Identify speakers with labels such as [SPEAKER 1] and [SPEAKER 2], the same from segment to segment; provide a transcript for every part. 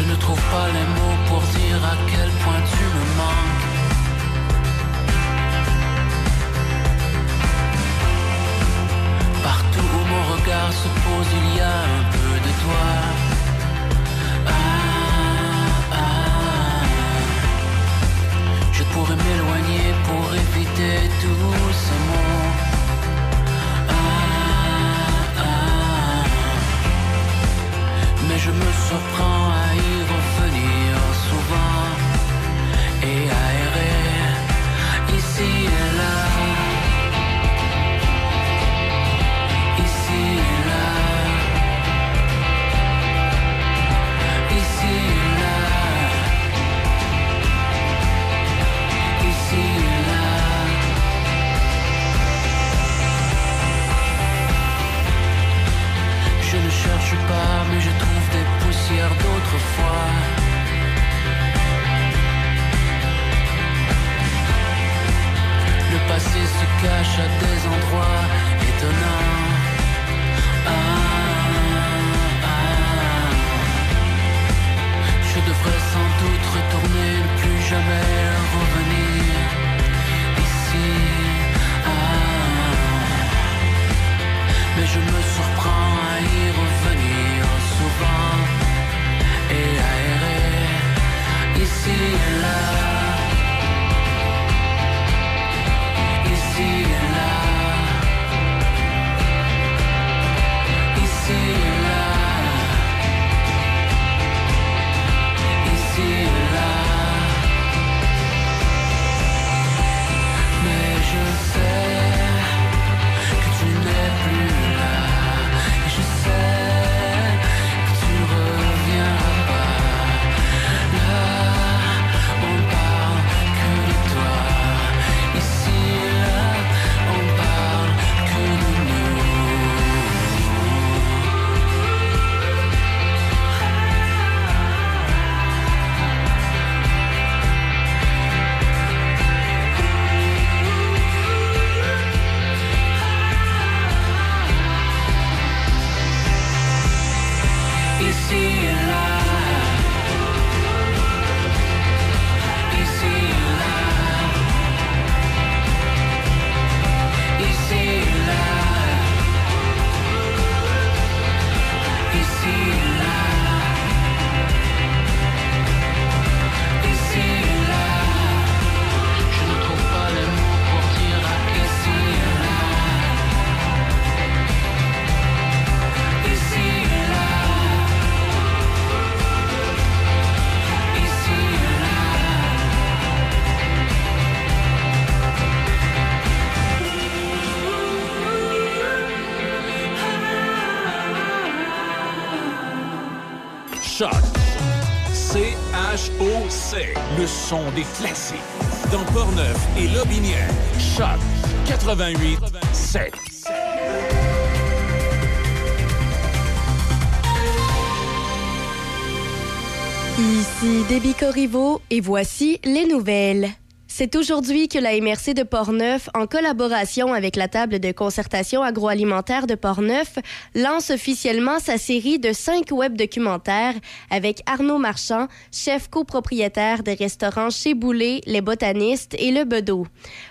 [SPEAKER 1] Je ne trouve pas les mots pour dire à quel point tu me manques. Partout où mon regard se pose, il y a un peu de toi. Ah, ah. Je pourrais m'éloigner pour éviter tous ces mots. Ah, ah. Mais je me surprends Des
[SPEAKER 2] classiques. Dans Portneuf et Lobinière. Choc 88 7.
[SPEAKER 3] Ici Déby Corriveau et voici les nouvelles. C'est aujourd'hui que la MRC de Portneuf, en collaboration avec la table de concertation agroalimentaire de Portneuf, lance officiellement sa série de cinq web documentaires avec Arnaud Marchand, chef copropriétaire des restaurants Chez Boulet, Les Botanistes et Le Bedeau.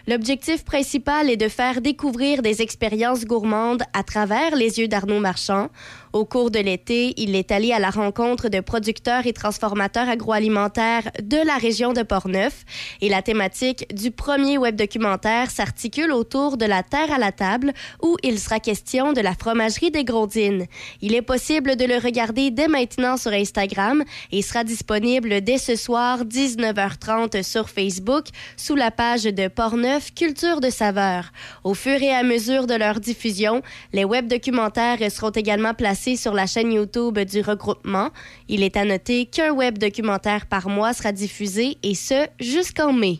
[SPEAKER 3] L'objectif principal est de faire découvrir des expériences gourmandes à travers les yeux d'Arnaud Marchand. Au cours de l'été, il est allé à la rencontre de producteurs et transformateurs agroalimentaires de la région de Portneuf et la thématique du premier web documentaire s'articule autour de la terre à la table où il sera question de la fromagerie des Grondines. Il est possible de le regarder dès maintenant sur Instagram et sera disponible dès ce soir 19h30 sur Facebook sous la page de Portneuf Culture de saveur. Au fur et à mesure de leur diffusion, les web documentaires seront également placés sur la chaîne YouTube du regroupement. Il est à noter qu'un web documentaire par mois sera diffusé et ce jusqu'en mai.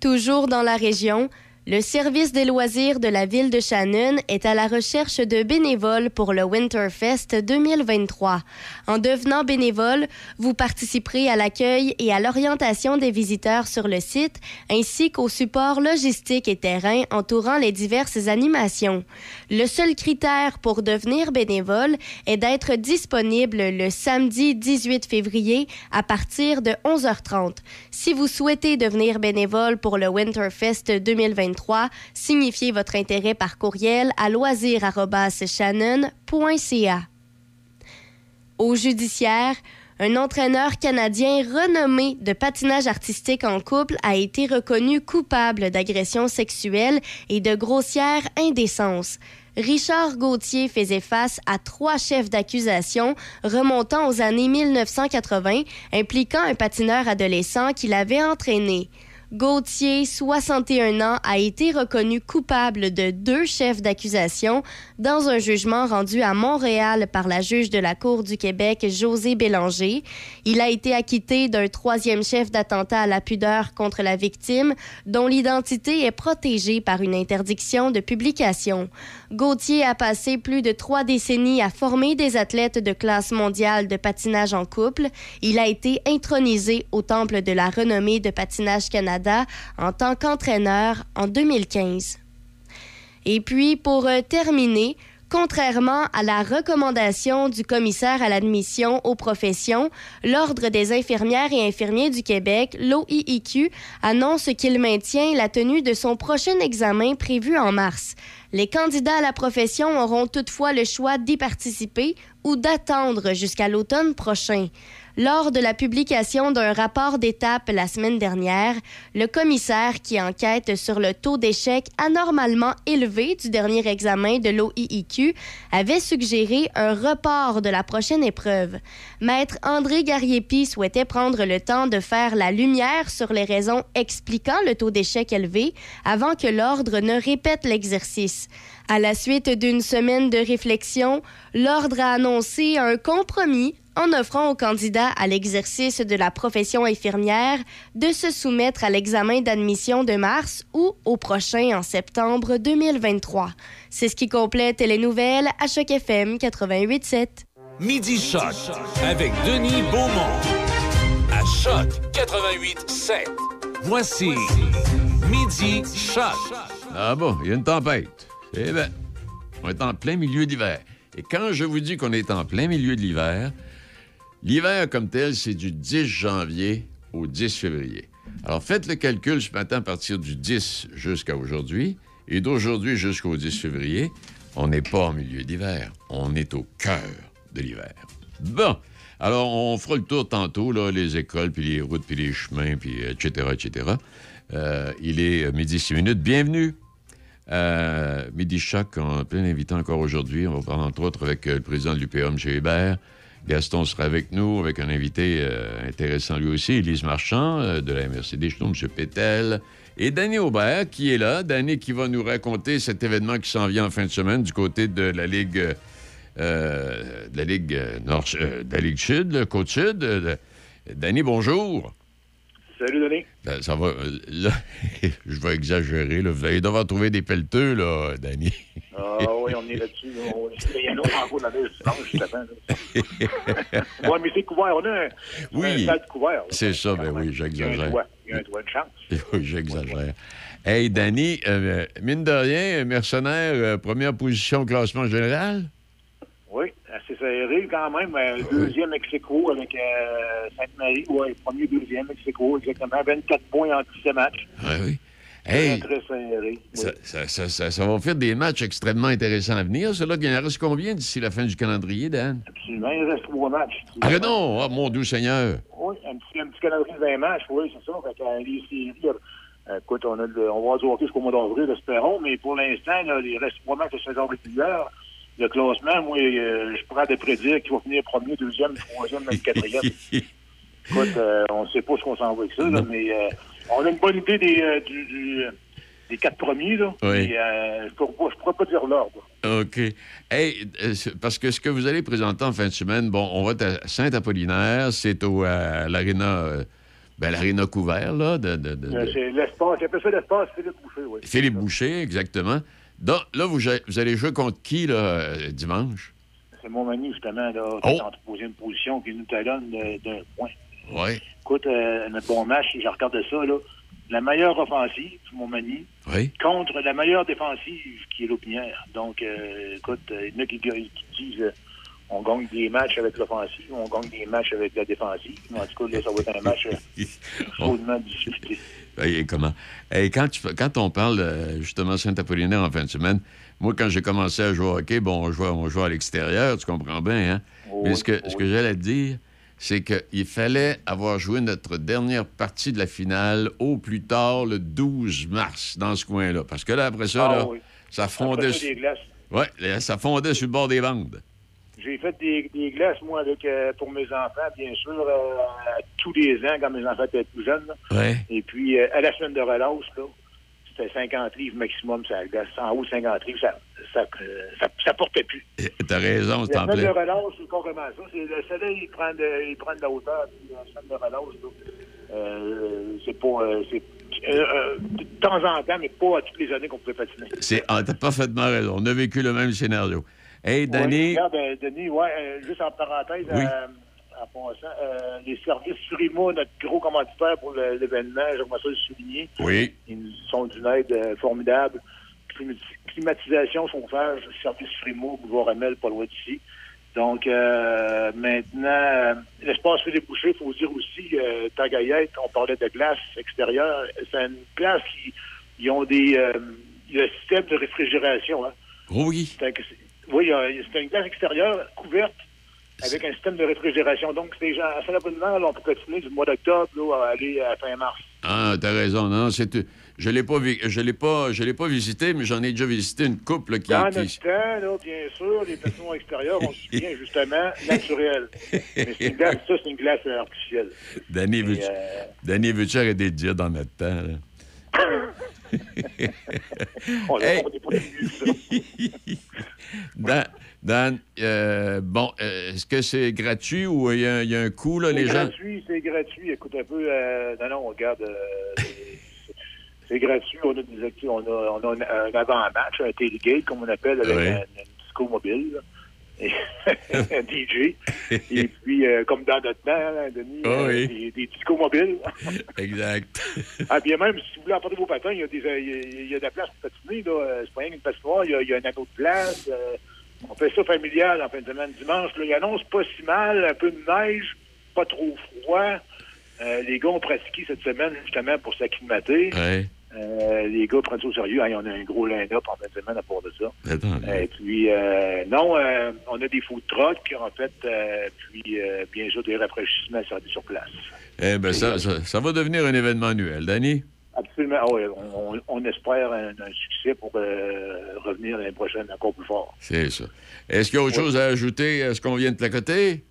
[SPEAKER 3] Toujours dans la région, Le service des loisirs de la ville de Shannon est à la recherche de bénévoles pour le Winterfest 2023. En devenant bénévole, vous participerez à l'accueil et à l'orientation des visiteurs sur le site, ainsi qu'au support logistique et terrain entourant les diverses animations. Le seul critère pour devenir bénévole est d'être disponible le samedi 18 février à partir de 11h30. Si vous souhaitez devenir bénévole pour le Winterfest 2023, signifiez votre intérêt par courriel à loisir.shannon.ca. Au judiciaire, un entraîneur canadien renommé de patinage artistique en couple a été reconnu coupable d'agression sexuelle et de grossière indécence. Richard Gauthier faisait face à trois chefs d'accusation remontant aux années 1980 impliquant un patineur adolescent qu'il avait entraîné. Gauthier, 61 ans, a été reconnu coupable de deux chefs d'accusation dans un jugement rendu à Montréal par la juge de la Cour du Québec, José Bélanger. Il a été acquitté d'un troisième chef d'attentat à la pudeur contre la victime, dont l'identité est protégée par une interdiction de publication. Gauthier a passé plus de trois décennies à former des athlètes de classe mondiale de patinage en couple. Il a été intronisé au Temple de la renommée de patinage Canada en tant qu'entraîneur en 2015. Et puis, pour euh, terminer, Contrairement à la recommandation du commissaire à l'admission aux professions, l'Ordre des infirmières et infirmiers du Québec, l'OIIQ, annonce qu'il maintient la tenue de son prochain examen prévu en mars. Les candidats à la profession auront toutefois le choix d'y participer ou d'attendre jusqu'à l'automne prochain. Lors de la publication d'un rapport d'étape la semaine dernière, le commissaire qui enquête sur le taux d'échec anormalement élevé du dernier examen de l'OIIQ avait suggéré un report de la prochaine épreuve. Maître André Gariepi souhaitait prendre le temps de faire la lumière sur les raisons expliquant le taux d'échec élevé avant que l'ordre ne répète l'exercice. À la suite d'une semaine de réflexion, l'ordre a annoncé un compromis en offrant aux candidats à l'exercice de la profession infirmière de se soumettre à l'examen d'admission de mars ou au prochain en septembre 2023. C'est ce qui complète les nouvelles à Choc FM 88.7.
[SPEAKER 2] Midi Choc avec Denis Beaumont. À Choc 88.7. Voici Midi Choc.
[SPEAKER 4] Ah bon, il y a une tempête. Eh bien, on est en plein milieu d'hiver. Et quand je vous dis qu'on est en plein milieu de l'hiver, L'hiver comme tel, c'est du 10 janvier au 10 février. Alors faites le calcul ce matin à partir du 10 jusqu'à aujourd'hui. Et d'aujourd'hui jusqu'au 10 février, on n'est pas en milieu d'hiver. On est au cœur de l'hiver. Bon. Alors, on fera le tour tantôt, les écoles, puis les routes, puis les chemins, puis etc., etc. Euh, il est euh, midi 6 minutes. Bienvenue. Euh, midi Choc, en plein invitant encore aujourd'hui. On va parler entre autres avec le président de l'UPA, Hébert. Gaston sera avec nous, avec un invité euh, intéressant lui aussi, Élise Marchand euh, de la MRC Chenaux, M. Pétel, et Danny Aubert qui est là. Danny qui va nous raconter cet événement qui s'en vient en fin de semaine du côté de la Ligue, euh, de la Ligue, Nord, de la Ligue Sud, le Côte Sud. Danny, bonjour.
[SPEAKER 5] Salut, Denis.
[SPEAKER 4] Ben, ça va. Là, je vais exagérer. Là. Vous allez devoir trouver des pelleteux, là, Danny.
[SPEAKER 5] Ah oui, on est là-dessus. Il y en a en gros de la avant. oui, mais c'est couvert. On a un,
[SPEAKER 4] oui,
[SPEAKER 5] un couvert.
[SPEAKER 4] C'est ça, ben oui, j'exagère.
[SPEAKER 5] Il y a un toit de chance.
[SPEAKER 4] oui, j'exagère. Hey, Danny, euh, mine de rien, mercenaire, euh, première position au classement général?
[SPEAKER 5] Assez serré quand même. Euh, deuxième ex avec euh, Sainte-Marie. Oui, premier, deuxième ex exactement. 24 points en 17 matchs.
[SPEAKER 4] Oui, oui. Hey,
[SPEAKER 5] très serré.
[SPEAKER 4] Ça, ça, ça, ça, va faire des matchs extrêmement intéressants à venir. Cela, il en reste combien d'ici la fin du calendrier, Dan?
[SPEAKER 5] Absolument, il reste trois matchs.
[SPEAKER 4] Ah non, oh, mon doux Seigneur.
[SPEAKER 5] Oui, un petit, un petit calendrier de 20 matchs, oui, c'est ça. Fait euh, les séries, euh, écoute, on, a le, on va avoir du hockey jusqu'au mois d'avril, espérons, mais pour l'instant, il reste trois matchs de saison régulière. Le classement, moi, euh, je pourrais te prédire qu'il va finir premier, deuxième, troisième, même quatrième. écoute, euh, on ne sait pas ce qu'on s'en va avec ça, là, mais... Euh, on a une bonne idée des, du, du, des quatre premiers, là.
[SPEAKER 4] Oui.
[SPEAKER 5] Je ne pourrais pas dire l'ordre.
[SPEAKER 4] OK. Hey, parce que ce que vous allez présenter en fin de semaine, bon, on va être à Saint-Apollinaire, c'est au à l'Arena Ben, l'aréna couvert, là, de, de- de- de-
[SPEAKER 5] C'est l'espace, il appelle ça l'espace Philippe Boucher, oui.
[SPEAKER 4] Philippe Boucher, exactement. Donc, là, vous, vous allez jouer contre qui, là, euh, dimanche?
[SPEAKER 5] C'est mon justement, là, qui
[SPEAKER 4] Oh.
[SPEAKER 5] est en troisième position, qui nous talonne de- d'un point.
[SPEAKER 4] Oui,
[SPEAKER 5] Écoute, euh, notre bon match, si je regarde ça, là, la meilleure offensive, mon mani,
[SPEAKER 4] oui.
[SPEAKER 5] contre la meilleure défensive, qui est l'Opinière. Donc, euh, écoute, euh, il y en a qui, qui disent euh, on gagne des matchs avec l'offensive, on gagne des matchs avec la défensive. En tout cas, là, ça va être un match euh, chaudement disputé.
[SPEAKER 4] Hey, comment? Hey, quand, tu, quand on parle euh, justement Saint-Apollinaire en fin de semaine, moi, quand j'ai commencé à jouer au hockey, bon, on jouait, on jouait à l'extérieur, tu comprends bien, hein?
[SPEAKER 5] Oh
[SPEAKER 4] Mais ce que,
[SPEAKER 5] oh
[SPEAKER 4] ce que
[SPEAKER 5] oui.
[SPEAKER 4] j'allais te dire, c'est qu'il fallait avoir joué notre dernière partie de la finale au plus tard le 12 mars dans ce coin-là. Parce que là, après ça,
[SPEAKER 5] Ah
[SPEAKER 4] là,
[SPEAKER 5] oui.
[SPEAKER 4] ça
[SPEAKER 5] Après
[SPEAKER 4] fondait.
[SPEAKER 5] ça,
[SPEAKER 4] sur-
[SPEAKER 5] des glaces.
[SPEAKER 4] Ouais, là, ça fondait sur le bord des bandes.
[SPEAKER 5] J'ai fait des, des glaces, moi, avec euh, pour mes enfants, bien sûr, euh, tous les ans, quand mes enfants étaient plus jeunes.
[SPEAKER 4] Ouais.
[SPEAKER 5] Et puis, euh, à la semaine de là, c'était 50 livres maximum, ça glace. En haut de 50 livres, ça, ça, ça, ça portait plus.
[SPEAKER 4] T'as raison, c'est
[SPEAKER 5] La
[SPEAKER 4] en
[SPEAKER 5] semaine de relâche, c'est carrément ça. C'est, le soleil, il prend de, il prend de la hauteur. Puis la semaine de euh, c'est pas... euh, euh, euh, de temps en temps, mais pas à toutes les années qu'on pouvait patiner.
[SPEAKER 4] C'est, ah, t'as parfaitement raison. On a vécu le même scénario. Hey, Danny.
[SPEAKER 5] regarde, euh, Denis, ouais, euh, juste en parenthèse,
[SPEAKER 4] Oui.
[SPEAKER 5] euh, en passant, les services Surima, notre gros commanditaire pour le- l'événement, j'aimerais ça le souligner.
[SPEAKER 4] Oui.
[SPEAKER 5] Ils nous sont d'une aide formidable. Climat- Climatisation, chauffage, service Frimo, boulevard Amel, pas loin d'ici. Donc, euh, maintenant, euh, l'espace Philippe Boucher, il faut dire aussi, euh, Tagayette, on parlait de glace extérieure, c'est une place qui ils ont des un système de réfrigération. Hein.
[SPEAKER 4] Oui.
[SPEAKER 5] C'est oui, euh, c'est une glace extérieure couverte avec un système de réfrigération. Donc, ces gens, à Saint-Abonnement, là, on peut continuer du mois d'octobre à aller à fin mars.
[SPEAKER 4] Ah, t'as raison. Non, c'est. Je l'ai pas vi- je l'ai pas, je l'ai pas visité, mais j'en ai déjà visité une couple qui.
[SPEAKER 5] Dans
[SPEAKER 4] qui-
[SPEAKER 5] notre temps, là, bien sûr, les patinoires extérieures, on se souvient justement naturel. Mais c'est une glace, ça, c'est une glace artificielle.
[SPEAKER 4] Danny,
[SPEAKER 5] Et, euh,
[SPEAKER 4] Danny, de dire dans notre temps? là?
[SPEAKER 5] on
[SPEAKER 4] Hey.
[SPEAKER 5] on n'est pas
[SPEAKER 4] Dan, euh, bon, euh, est-ce que c'est gratuit ou il y, a- il y a un coût, là,
[SPEAKER 5] C'est
[SPEAKER 4] les gens?
[SPEAKER 5] gratuit, c'est gratuit. Écoute un peu. euh, non, non, regarde. euh, c'est- gratuit. On a des acti- on a, on a un, un avant-match, un tailgate, comme on appelle, avec un, un disco mobile. là. Un DJ. Et puis, euh, comme dans notre temps, hein, Denis,
[SPEAKER 4] Ah
[SPEAKER 5] euh, des, des discos mobiles.
[SPEAKER 4] Exact.
[SPEAKER 5] ah, bien même, si vous voulez emporter vos patins, il y a, des, il y a- de la place pour patiner. là. Euh, C'est pas rien qu'une patinoire. Il y a, il y a un anneau de place. euh, on fait ça familial en fin de semaine dimanche. Là, il annonce pas si mal, un peu de neige, pas trop froid. Les gars ont pratiqué cette semaine justement pour s'acclimater.
[SPEAKER 4] Ouais.
[SPEAKER 5] Euh, les gars prennent ça au sérieux. On a un gros line-up en fin de semaine à part de ça.
[SPEAKER 4] Attends.
[SPEAKER 5] Et puis, euh, non, euh, on a des food trucks, en fait, puis bien sûr des rafraîchissements servis sur place.
[SPEAKER 4] Eh ben, ça, ça, ça va devenir un événement annuel. Danny?
[SPEAKER 5] Absolument. Ah on, on- espère un, un succès pour revenir l'année prochaine encore plus fort.
[SPEAKER 4] C'est ça. Est-ce qu'il y a autre
[SPEAKER 5] Ouais.
[SPEAKER 4] chose à ajouter à ce qu'on vient de placoter?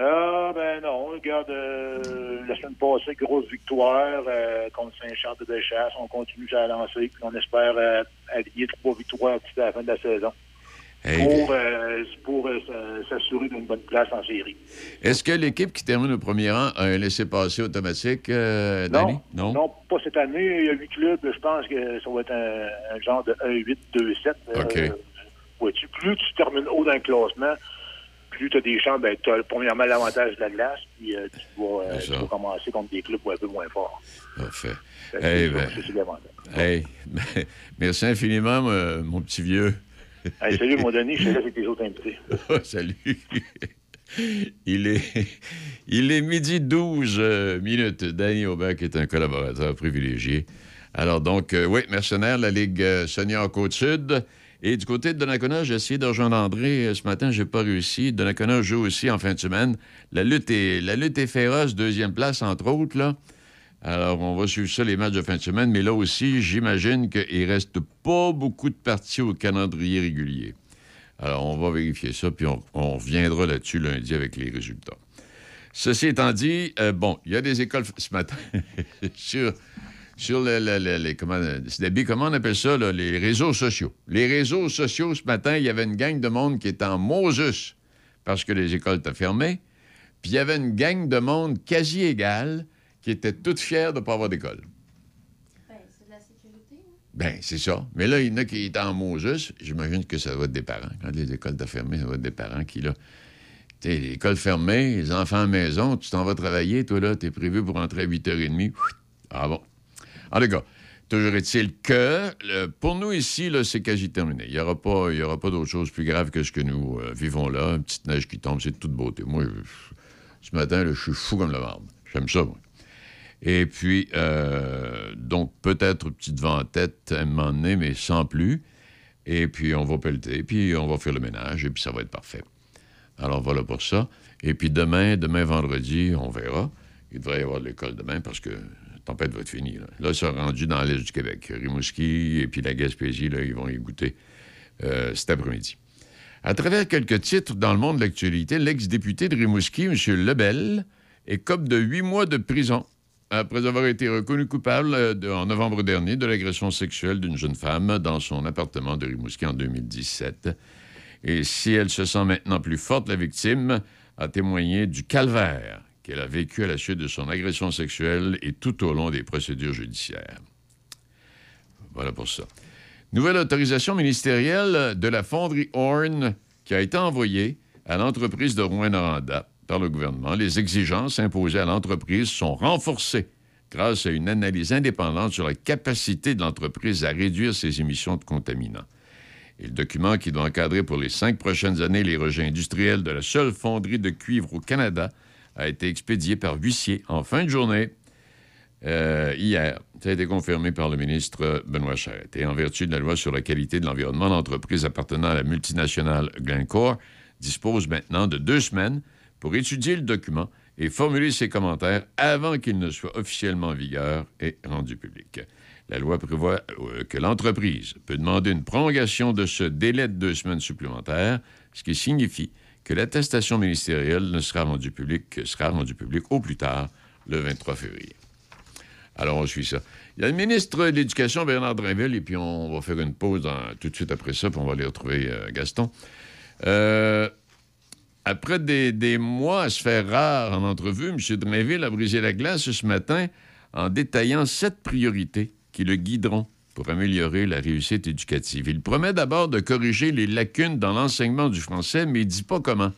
[SPEAKER 5] Ah, ben non, regarde, euh, la semaine passée, grosse victoire euh, contre Saint-Charles de Deschasse. On continue à lancer, puis on espère euh, allier trois victoires à la fin de la saison
[SPEAKER 4] Hey,
[SPEAKER 5] pour, euh, pour s'assurer d'une bonne place en série.
[SPEAKER 4] Est-ce que l'équipe qui termine au premier rang a un laissez-passer automatique, euh, Danny?
[SPEAKER 5] Non, non, pas cette année. Il y a huit clubs. Je pense que ça va être un, un genre de 1-8, 2-7.
[SPEAKER 4] OK.
[SPEAKER 5] Euh, vois-tu, plus tu termines haut dans le classement, plus tu as des chances, ben, tu as premièrement l'avantage de la glace, puis euh, tu, vas, euh, tu vas commencer contre des clubs un peu moins forts.
[SPEAKER 4] Parfait. Hey, ben, hey, merci infiniment, mon- mon petit vieux.
[SPEAKER 5] Hey, salut, mon Denis, je te laisse avec tes autres invités.
[SPEAKER 4] Oh, salut. Il est, il est midi 12 euh, minutes. Danny Aubin, qui est un collaborateur privilégié. Alors, donc, oui, mercenaire, la Ligue senior Côte-Sud. Et du côté de Donnacona, j'ai essayé de rejoindre André. Euh, Ce matin, j'ai pas réussi. Donnacona joue aussi en fin de semaine. La lutte est, la lutte est féroce, deuxième place, entre autres. Alors, on va suivre ça, les matchs de fin de semaine. Mais là aussi, j'imagine qu'il reste pas beaucoup de parties au calendrier régulier. Alors, on va vérifier ça, puis on, on reviendra là-dessus lundi avec les résultats. Ceci étant dit, euh, bon, il y a des écoles ce matin sur, sur le, le- le- les, comment, comment on appelle ça, là, les réseaux sociaux. Les réseaux sociaux, ce matin, il y avait une gang de monde qui était en Moses parce que les écoles étaient fermées. Puis il y avait une gang de monde quasi égale qui étaient toutes fières de ne pas avoir d'école. Ben, c'est ça. Mais là, il y en a qui étaient en Moses. J'imagine que ça va être des parents. Quand les écoles sont fermées, ça va être des parents qui, là. L'école fermée, les enfants à la maison, tu t'en vas travailler, toi, là, t'es prévu pour rentrer à 8h30. Ah bon. En tout cas, toujours est-il que, pour nous ici, c'est quasi terminé. Il n'y aura pas, pas d'autre chose plus grave que ce que nous euh, vivons là. Une petite neige qui tombe, c'est de toute beauté. Moi, ce matin, je suis fou comme le marbre. J'aime ça, moi. Et puis, euh, donc, peut-être petite vent en tête à un moment donné, mais sans plus. Et puis, on va pelleter, puis on va faire le ménage, et puis ça va être parfait. Alors, voilà pour ça. Et puis, demain, demain vendredi, on verra. Il devrait y avoir de l'école demain parce que la tempête va être finie. Là, là c'est rendu dans l'est du Québec. Rimouski et puis la Gaspésie, là, ils vont y goûter euh, cet après-midi. À travers quelques titres dans le monde de l'actualité, l'ex-député de Rimouski, M. Lebel, est cop de huit mois de prison après avoir été reconnu coupable euh, en novembre dernier de l'agression sexuelle d'une jeune femme dans son appartement de Rimouski en 2017. Et si elle se sent maintenant plus forte, la victime a témoigné du calvaire qu'elle a vécu à la suite de son agression sexuelle et tout au long des procédures judiciaires. Voilà pour ça. Nouvelle autorisation ministérielle de la fonderie Horn qui a été envoyée à l'entreprise de Rouen-Noranda par le gouvernement. Les exigences imposées à l'entreprise sont renforcées grâce à une analyse indépendante sur la capacité de l'entreprise à réduire ses émissions de contaminants. Et le document qui doit encadrer pour les cinq prochaines années les rejets industriels de la seule fonderie de cuivre au Canada a été expédié par huissier en fin de journée euh, hier. Ça a été confirmé par le ministre Benoît Charette. Et en vertu de la loi sur la qualité de l'environnement, l'entreprise appartenant à la multinationale Glencore dispose maintenant de deux semaines pour étudier le document et formuler ses commentaires avant qu'il ne soit officiellement en vigueur et rendu public. La loi prévoit euh, que l'entreprise peut demander une prolongation de ce délai de deux semaines supplémentaires, ce qui signifie que l'attestation ministérielle ne sera rendue publique, sera rendue publique au plus tard le 23 février. Alors, on suit ça. Il y a le ministre de l'Éducation, Bernard Drinville, et puis on va faire une pause tout de suite après ça, puis on va aller retrouver euh, Gaston. Euh, après des, des mois à se faire rare en entrevue, M. Drinville a brisé la glace ce matin en détaillant sept priorités qui le guideront pour améliorer la réussite éducative. Il promet d'abord de corriger les lacunes dans l'enseignement du français, mais il dit pas comment.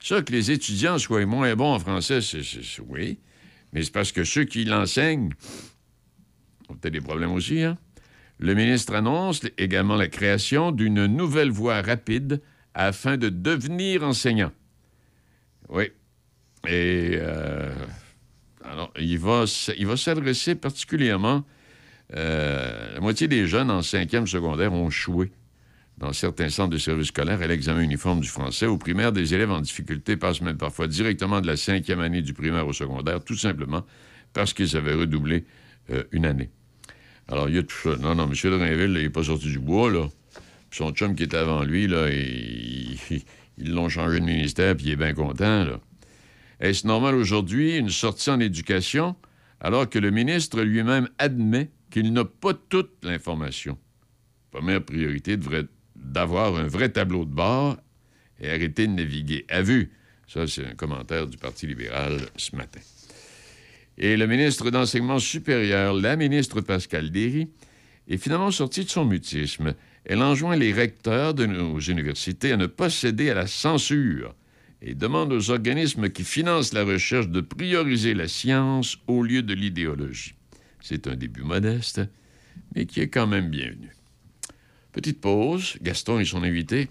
[SPEAKER 4] Ça, que les étudiants soient moins bons en français, c'est, oui, mais c'est parce que ceux qui l'enseignent ont peut-être des problèmes aussi. Hein? Le ministre annonce également la création d'une nouvelle voie rapide afin de devenir enseignant. Oui. Et euh, alors, il va, il va s'adresser particulièrement. Euh, la moitié des jeunes en cinquième secondaire ont échoué dans certains centres de services scolaires à l'examen uniforme du français. Au primaire, des élèves en difficulté passent même parfois directement de la cinquième année du primaire au secondaire, tout simplement parce qu'ils avaient redoublé euh, une année. Alors, il y a tout ça. Non, non, M. Là, il n'est pas sorti du bois, là. Puis son chum qui était avant lui, là, il- il- ils l'ont changé de ministère, puis il est bien content, là. Est-ce normal aujourd'hui une sortie en éducation alors que le ministre lui-même admet qu'il n'a pas toute l'information? Première priorité devrait d'avoir un vrai tableau de bord et arrêter de naviguer à vue. Ça, c'est un commentaire du Parti libéral ce matin. Et le ministre d'Enseignement supérieur, la ministre Pascal Derry, est finalement sortie de son mutisme. Elle enjoint les recteurs de nos universités à ne pas céder à la censure et demande aux organismes qui financent la recherche de prioriser la science au lieu de l'idéologie. C'est un début modeste, mais qui est quand même bienvenu. Petite pause, Gaston et son invité.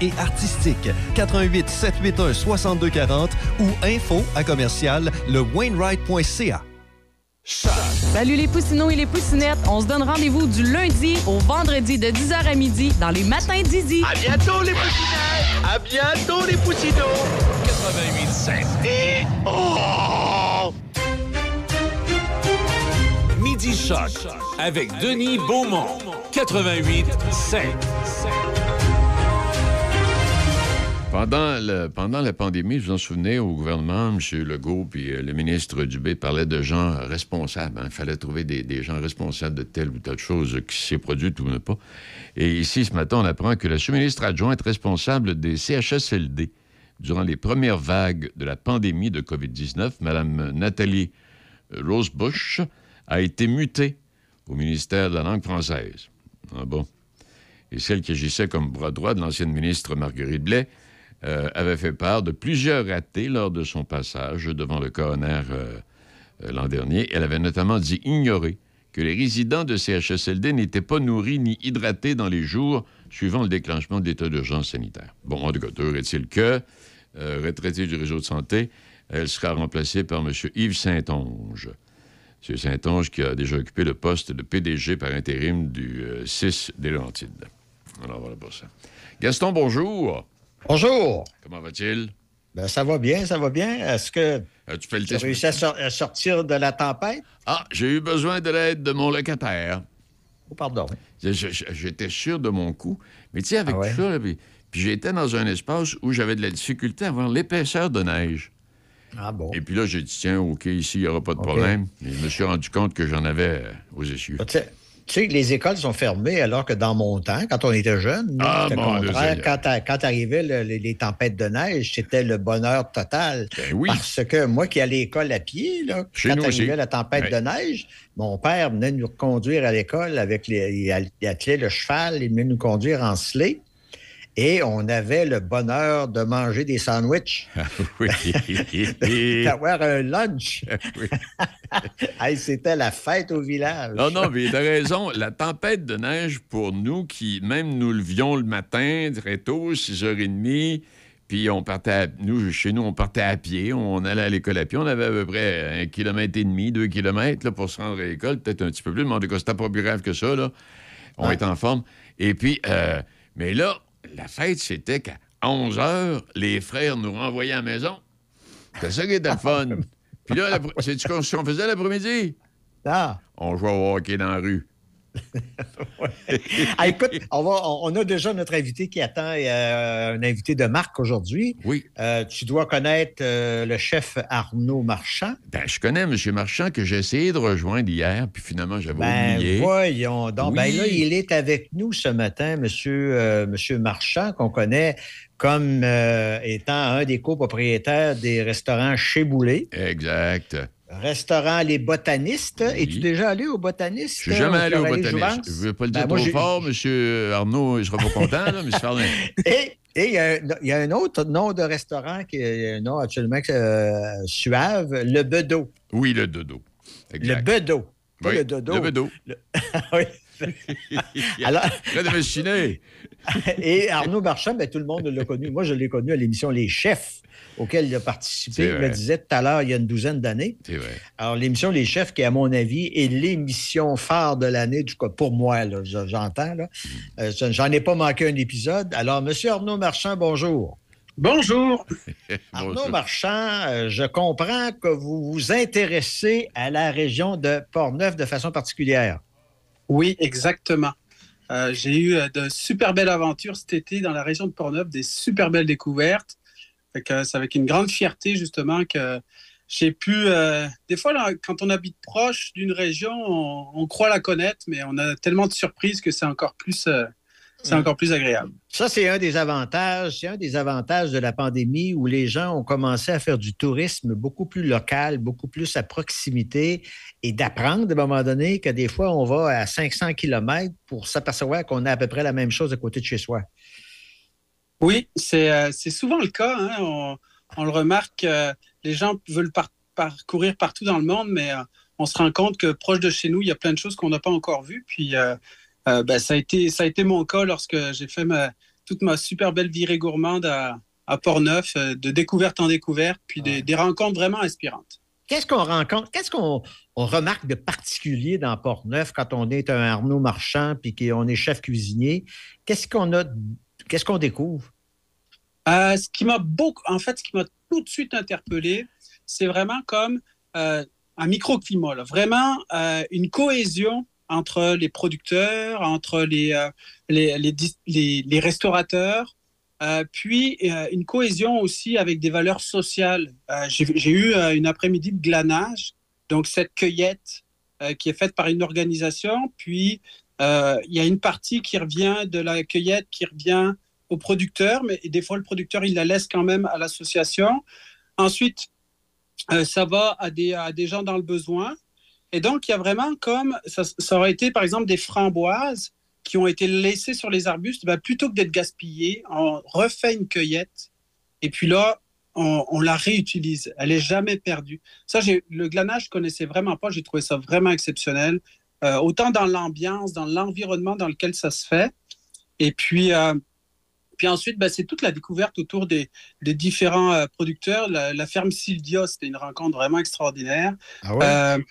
[SPEAKER 6] et artistiques. 88 781 6240 ou info à commercial le Wainwright.ca.
[SPEAKER 7] Salut les poussinots et les poussinettes. On se donne rendez-vous du lundi au vendredi de 10h à midi dans les matins d'Izzy.
[SPEAKER 8] À bientôt les poussinettes! À bientôt les poussinots!
[SPEAKER 2] 88.7.
[SPEAKER 8] Et... Oh!
[SPEAKER 2] Choc avec Denis Beaumont. 88 7.
[SPEAKER 4] Pendant, la pandémie, je vous en souvenez, au gouvernement, M. Legault puis euh, le ministre Dubé parlaient de gens responsables. hein. Il fallait trouver des, des gens responsables de telle ou telle chose qui s'est produite ou ne pas. Et ici, ce matin, on apprend que la sous-ministre adjointe responsable des CHSLD durant les premières vagues de la pandémie de COVID-19, Mme Nathalie Rosebush, a été mutée au ministère de la langue française. Ah bon? Et celle qui agissait comme bras droit de l'ancienne ministre Marguerite Blais euh, avait fait part de plusieurs ratés lors de son passage devant le coroner euh, euh, l'an dernier. Elle avait notamment dit ignorer que les résidents de CHSLD n'étaient pas nourris ni hydratés dans les jours suivant le déclenchement de l'état d'urgence sanitaire. Bon, en tout cas, est-il que, retraitée du réseau de santé, elle sera remplacée par M. Yves Saint-Onge. M. Saint-Onge qui a déjà occupé le poste de PDG par intérim du euh, 6 des Laurentides. Alors voilà pour ça. Gaston, bonjour.
[SPEAKER 9] Bonjour.
[SPEAKER 4] Comment va-t-il?
[SPEAKER 9] Ben, ça va bien, ça va bien. Est-ce que
[SPEAKER 4] tu le
[SPEAKER 9] tu as réussi à, sor- à sortir de la tempête?
[SPEAKER 4] Ah, j'ai eu besoin de l'aide de mon locataire.
[SPEAKER 9] Oh, pardon.
[SPEAKER 4] J'étais sûr de mon coup. Mais tu sais, avec
[SPEAKER 9] Ah ouais?
[SPEAKER 4] tout ça, là, puis, puis j'étais dans un espace où j'avais de la difficulté à voir l'épaisseur de neige.
[SPEAKER 9] Ah bon?
[SPEAKER 4] Et puis là, j'ai dit, tiens, OK, ici, il n'y aura pas de problème. Et je me suis rendu compte que j'en avais euh, aux essieux.
[SPEAKER 9] Tu sais- tu sais les écoles sont fermées alors que dans mon temps, quand on était jeune,
[SPEAKER 4] Ah,
[SPEAKER 9] c'était contraire. Quand, arrivaient le- les, les tempêtes de neige, c'était le bonheur total.
[SPEAKER 4] Ben oui.
[SPEAKER 9] Parce que moi qui allais à l'école à pied, là,
[SPEAKER 4] Chez
[SPEAKER 9] quand
[SPEAKER 4] aussi.
[SPEAKER 9] arrivait la tempête
[SPEAKER 4] Ouais.
[SPEAKER 9] de neige, mon père venait nous conduire à l'école avec les. Il il attelait le cheval, il venait nous conduire en sleigh. Et on avait le bonheur de manger des sandwichs,
[SPEAKER 4] oui.
[SPEAKER 9] d'avoir un lunch.
[SPEAKER 4] Oui.
[SPEAKER 9] Hey, C'était la fête au village.
[SPEAKER 4] Non, non, mais t'as raison. La tempête de neige, pour nous, qui même nous levions le matin, très tôt, 6h30, puis on partait, à- nous, chez nous, on partait à pied, on allait à l'école à pied, on avait à peu près un kilomètre et demi, deux kilomètres là, pour se rendre à l'école, peut-être un petit peu plus, mais en tout cas, c'était pas plus grave que ça, là. On
[SPEAKER 9] Ouais.
[SPEAKER 4] est en forme. Et puis, euh, mais là, la fête, c'était qu'à 11 h, les frères nous renvoyaient à la maison. C'était ça qui était le fun. Puis là, sais-tu ce qu'on faisait l'après-midi?
[SPEAKER 9] Ah.
[SPEAKER 4] On jouait au hockey dans la rue.
[SPEAKER 9] Ah, écoute, on, va- on- on a déjà notre invité qui attend, euh, un invité de marque aujourd'hui.
[SPEAKER 4] Oui.
[SPEAKER 9] Euh, tu dois connaître euh, le chef Arnaud Marchand.
[SPEAKER 4] Ben, je connais M. Marchand que j'ai essayé de rejoindre hier, puis finalement, j'avais
[SPEAKER 9] Ben,
[SPEAKER 4] oublié.
[SPEAKER 9] voyons donc. Ben
[SPEAKER 4] Oui.
[SPEAKER 9] là, il est avec nous ce matin, monsieur, monsieur Marchand, qu'on connaît comme étant un des copropriétaires des restaurants Chez Boulet.
[SPEAKER 4] Exact.
[SPEAKER 9] Restaurant Les Botanistes.
[SPEAKER 4] Oui.
[SPEAKER 9] Es-tu déjà allé aux Botanistes?
[SPEAKER 4] Je suis jamais
[SPEAKER 9] euh,
[SPEAKER 4] allé au botaniste. Je ne veux pas le
[SPEAKER 9] Ben,
[SPEAKER 4] dire trop fort, M. Arnaud, il sera pas content, là, c'est Ferdinand.
[SPEAKER 9] Et et il y, a un- il y a un autre nom de restaurant qui est un nom absolument euh, suave, le Bedeau.
[SPEAKER 4] Oui, le dodo.
[SPEAKER 9] Le
[SPEAKER 4] Exact.
[SPEAKER 9] Bedeau. Pas
[SPEAKER 4] Oui,
[SPEAKER 9] le dodo.
[SPEAKER 4] Le bedo.
[SPEAKER 9] Oui. Alors,
[SPEAKER 4] de
[SPEAKER 9] et Arnaud Marchand, ben, tout le monde l'a connu. Moi, je l'ai connu à l'émission Les Chefs, auquel il a participé, il
[SPEAKER 4] vrai.
[SPEAKER 9] me disait tout à l'heure, il y a une douzaine d'années.
[SPEAKER 4] C'est vrai.
[SPEAKER 9] Alors, l'émission Les Chefs, qui, à mon avis, est l'émission phare de l'année, du coup, pour moi, je- j'entends. là. Euh, J'en ai pas manqué un épisode. Alors, Monsieur Arnaud Marchand, bonjour.
[SPEAKER 10] Bonjour.
[SPEAKER 9] Arnaud
[SPEAKER 4] Bonjour.
[SPEAKER 9] Marchand, euh, je comprends que vous vous intéressez à la région de Portneuf de façon particulière.
[SPEAKER 10] Oui, exactement. Euh, J'ai eu euh, de super belles aventures cet été dans la région de Portneuf, des super belles découvertes. Euh, C'est avec une grande fierté justement que j'ai pu. euh, des fois, là, quand on habite proche d'une région, on, on croit la connaître, mais on a tellement de surprises que c'est encore plus, euh, c'est
[SPEAKER 9] Mm.
[SPEAKER 10] encore plus agréable.
[SPEAKER 9] Ça, c'est un des avantages. C'est un des avantages de la pandémie où les gens ont commencé à faire du tourisme beaucoup plus local, beaucoup plus à proximité et d'apprendre à un moment donné que des fois, on va à 500 km pour s'apercevoir qu'on a à peu près la même chose à côté de chez soi.
[SPEAKER 10] Oui, c'est euh, souvent le cas. hein. On, on le remarque, euh, les gens veulent par- parcourir partout dans le monde, mais euh, on se rend compte que proche de chez nous, il y a plein de choses qu'on n'a pas encore vues. Puis euh, ben, ça, a été, ça a été mon cas lorsque j'ai fait ma, toute ma super belle virée gourmande à, à Port-Neuf, euh, de découverte en découverte, puis des, des rencontres vraiment inspirantes.
[SPEAKER 9] Qu'est-ce qu'on rencontre, qu'est-ce qu'on on remarque de particulier dans Port-Neuf quand on est un Arnaud Marchand puis qu'on est chef cuisinier? Qu'est-ce qu'on a, qu'est-ce qu'on découvre?
[SPEAKER 10] Euh, ce qui m'a beaucoup, en fait, ce qui m'a tout de suite interpellé, c'est vraiment comme euh, un microclimat, là. vraiment euh, une cohésion entre les producteurs, entre les, euh, les, restaurateurs, euh, puis euh, une cohésion aussi avec des valeurs sociales. J'ai eu une après-midi de glanage, donc cette cueillette qui est faite par une organisation, puis il y a une partie qui revient de la cueillette qui revient au producteur, mais des fois le producteur il la laisse quand même à l'association. Ensuite, ça va à des, à des gens dans le besoin. Et donc, il y a vraiment comme, ça, ça aurait été par exemple des framboises qui ont été laissées sur les arbustes, ben, plutôt que d'être gaspillées, on refait une cueillette et puis là, on, on la réutilise. Elle est jamais perdue. Ça, le glanage, je connaissais vraiment pas. J'ai trouvé ça vraiment exceptionnel. Euh, autant dans l'ambiance, dans l'environnement dans lequel ça se fait. Et puis, euh, puis ensuite, ben, c'est toute la découverte autour des, des différents euh, producteurs. La, la ferme Sylvia, c'était une rencontre vraiment extraordinaire.
[SPEAKER 9] Ah ouais?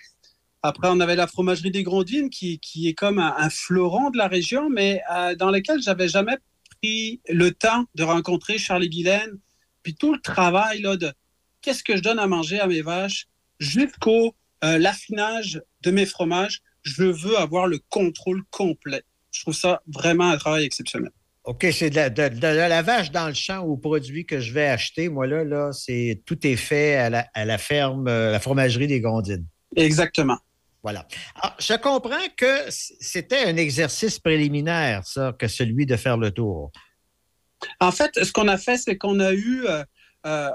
[SPEAKER 10] Après, on avait la fromagerie des Grondines, qui, qui est comme un, un fleuron de la région, mais euh, dans lequel j'avais jamais pris le temps de rencontrer Charlie Guylaine. Puis tout le travail là, de qu'est-ce que je donne à manger à mes vaches jusqu'au euh, l'affinage de mes fromages. Je veux avoir le contrôle complet. Je trouve ça vraiment un travail exceptionnel.
[SPEAKER 9] OK, c'est de la, de- de la vache dans le champ aux produits que je vais acheter. Moi, là, là c'est tout est fait à la, à la ferme, euh, la fromagerie des Gondines.
[SPEAKER 10] Exactement.
[SPEAKER 9] Voilà. Alors, je comprends que c'était un exercice préliminaire, ça, que celui de faire le tour.
[SPEAKER 10] En fait, ce qu'on a fait, c'est qu'on a eu. euh, euh,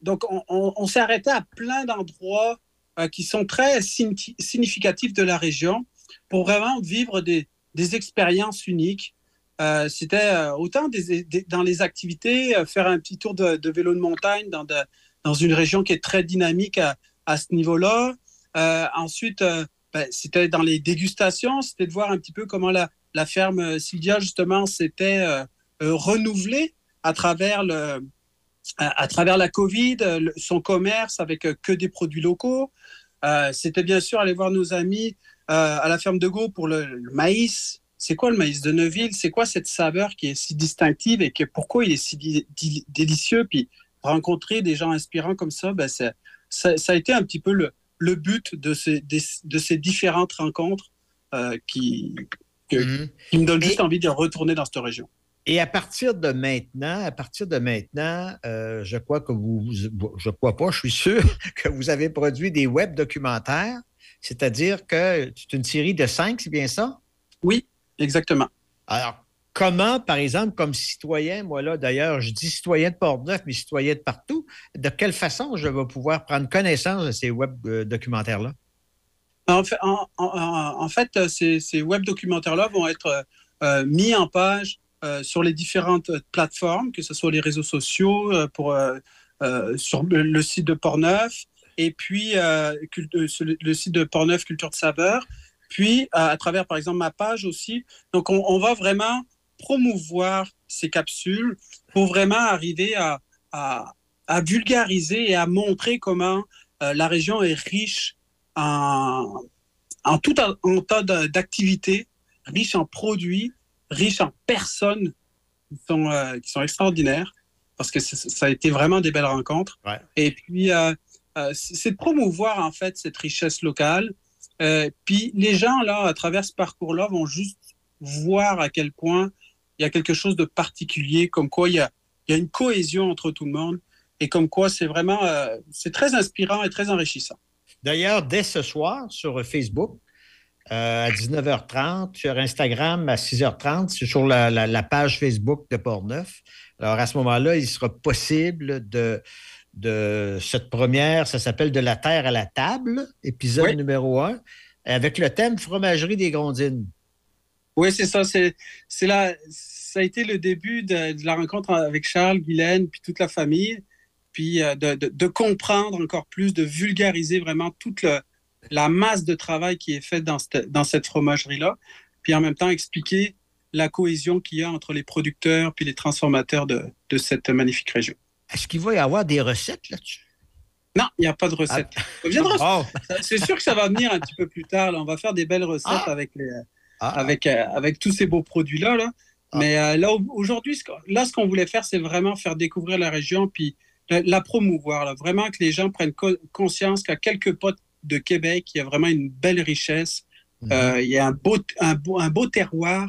[SPEAKER 10] donc, on, s'est arrêté à plein d'endroits euh, qui sont très signi- significatifs de la région pour vraiment vivre des, expériences uniques. C'était autant dans les activités, faire un petit tour de, vélo de montagne dans, dans une région qui est très dynamique à, ce niveau-là. Ensuite, ben, c'était dans les dégustations, c'était de voir un petit peu comment la, ferme euh, Sylvia, justement, s'était euh, euh, renouvelée à travers, le, à, travers la COVID, son commerce avec que des produits locaux. C'était bien sûr aller voir nos amis à la ferme de Gau pour le, maïs. C'est quoi le maïs de Neuville? C'est quoi cette saveur qui est si distinctive et que pourquoi il est si délicieux? Puis rencontrer des gens inspirants comme ça, ben ça, ça a été un petit peu le, le but de ces, des- de ces différentes rencontres euh, qui, que- qui me donnent juste envie de retourner dans cette région.
[SPEAKER 9] Et à partir de maintenant, à partir de maintenant, euh, je crois que vous, vous- je crois pas, je suis sûr que vous avez produit des web documentaires, c'est-à-dire que c'est une série de cinq, c'est bien ça?
[SPEAKER 10] Oui, exactement.
[SPEAKER 9] Alors, comment, par exemple, comme citoyen, moi là, d'ailleurs, je dis citoyen de Port-Neuf, mais citoyen de partout, de quelle façon je vais pouvoir prendre connaissance de ces web euh, documentaires-là?
[SPEAKER 10] En fait, ces, web documentaires-là vont être euh, euh, mis en page sur les différentes plateformes, que ce soit les réseaux sociaux, pour, sur le, site de Portneuf, et puis le, site de Portneuf Culture de Saveur, puis à, travers, par exemple, ma page aussi. Donc, on, on va vraiment promouvoir ces capsules pour vraiment arriver à, à- à vulgariser et à montrer comment euh, la région est riche en, en tout un, un tas d'activités, riche en produits, riche en personnes qui sont, euh, qui sont extraordinaires, parce que ça a été vraiment des belles rencontres. Et puis, euh, euh, c'est c'est de promouvoir en fait cette richesse locale. Euh, puis les gens, là, à travers ce parcours-là, vont juste voir à quel point il y a quelque chose de particulier, comme quoi il y a, il y a une cohésion entre tout le monde, et comme quoi c'est vraiment, euh, c'est très inspirant et très enrichissant.
[SPEAKER 9] D'ailleurs, dès ce soir, sur Facebook, euh, à 19h30, sur Instagram à 6h30, c'est sur la, la- la page Facebook de Portneuf. Alors, à ce moment-là, il sera possible de, de cette première, ça s'appelle De la terre à la table, épisode
[SPEAKER 10] Oui.
[SPEAKER 9] numéro un, avec le thème Fromagerie des Grondines.
[SPEAKER 10] Oui, c'est ça. C'est, c'est la, ça a été le début de, de la rencontre avec Charles, Guylaine, puis toute la famille, puis euh, de, de- de comprendre encore plus, de vulgariser vraiment toute le- la masse de travail qui est faite dans cette, dans cette fromagerie-là, puis en même temps expliquer la cohésion qu'il y a entre les producteurs puis les transformateurs de, de cette magnifique région.
[SPEAKER 9] Est-ce qu'il va y avoir des recettes là-dessus?
[SPEAKER 10] Non, il n'y a pas de recette. Ça viendra-
[SPEAKER 9] Bon.
[SPEAKER 10] C'est sûr que ça va venir un petit peu plus tard. là. On va faire des belles recettes
[SPEAKER 9] Ah.
[SPEAKER 10] avec, les, avec, euh, avec tous ces beaux produits-là. Là. Mais euh, là, au- aujourd'hui, ce qu'on- là, ce qu'on voulait faire, c'est vraiment faire découvrir la région puis la, la promouvoir. là. Vraiment que les gens prennent co- conscience qu'à quelques pas de Québec. Il y a vraiment une belle richesse.
[SPEAKER 9] Mhm.
[SPEAKER 10] Euh, il y a un beau, un beau, un beau terroir.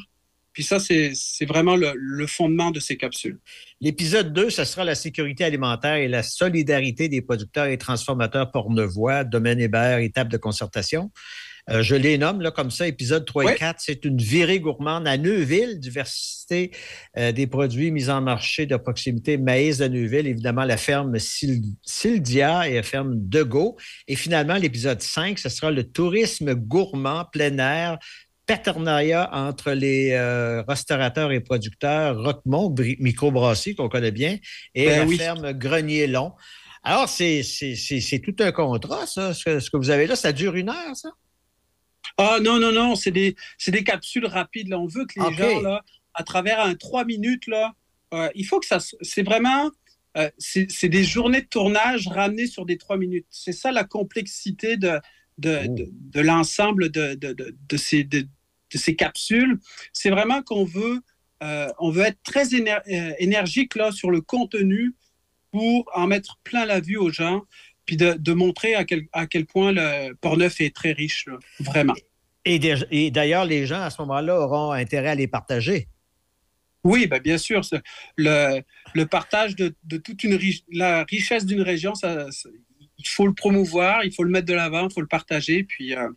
[SPEAKER 10] Puis ça, c'est c'est vraiment le, le fondement de ces capsules.
[SPEAKER 9] L'épisode 2, ce sera la sécurité alimentaire et la solidarité des producteurs et transformateurs pornevois, domaine Hébert, étape de concertation. Euh, je les nomme là, comme ça, épisode 3 et
[SPEAKER 10] Ouais.
[SPEAKER 9] 4. C'est une virée gourmande à Neuville, diversité euh, des produits mis en marché de proximité, maïs de Neuville, évidemment la ferme Syldia et la ferme Dego. Et finalement, l'épisode 5, ce sera le tourisme gourmand plein air, partenariat entre les euh, restaurateurs et producteurs Roquemont Microbrasserie, qu'on connaît bien, et
[SPEAKER 10] Ben
[SPEAKER 9] la
[SPEAKER 10] oui.
[SPEAKER 9] ferme Grenier Long. Alors, c'est tout un contrat, ça, ce que, ce que vous avez là. Ça dure une heure, ça?
[SPEAKER 10] Ah non, non, non, c'est des, des capsules rapides. Là. On veut que les gens, là, à travers un trois minutes, là, euh, il faut que ça. C'est vraiment. euh, c'est des journées de tournage ramenées sur des trois minutes. C'est ça la complexité de, de,
[SPEAKER 9] Oh.
[SPEAKER 10] de, de l'ensemble de, de, ces, de, ces capsules. C'est vraiment qu'on veut, euh, on veut être très éner- énergique là, sur le contenu pour en mettre plein la vue aux gens, puis de, de montrer à quel, à quel point le Portneuf est très riche, là, vraiment.
[SPEAKER 9] Et, d'ailleurs, les gens, à ce moment-là, auront intérêt à les partager.
[SPEAKER 10] Oui, ben bien sûr. Le, le partage de, de toute une la richesse d'une région, ça, ça- il faut le promouvoir, il faut le mettre de l'avant, il faut le partager. Puis euh,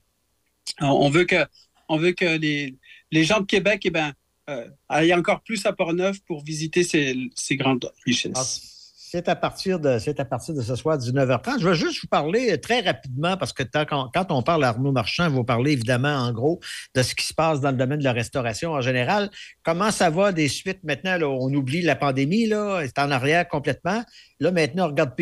[SPEAKER 10] on on veut que, on veut que les, les gens de Québec eh ben, euh, aillent encore plus à Portneuf pour visiter ces, ces grandes richesses.
[SPEAKER 9] Ah, C'est à, partir de, c'est à partir de ce soir, 19h30. Je vais juste vous parler euh, très rapidement parce que qu'on- quand on parle à Arnaud Marchand, vous parlez évidemment en gros de ce qui se passe dans le domaine de la restauration en général. Comment ça va des suites maintenant? là? on oublie la pandémie, là, c'est en arrière complètement. Là, maintenant, on regarde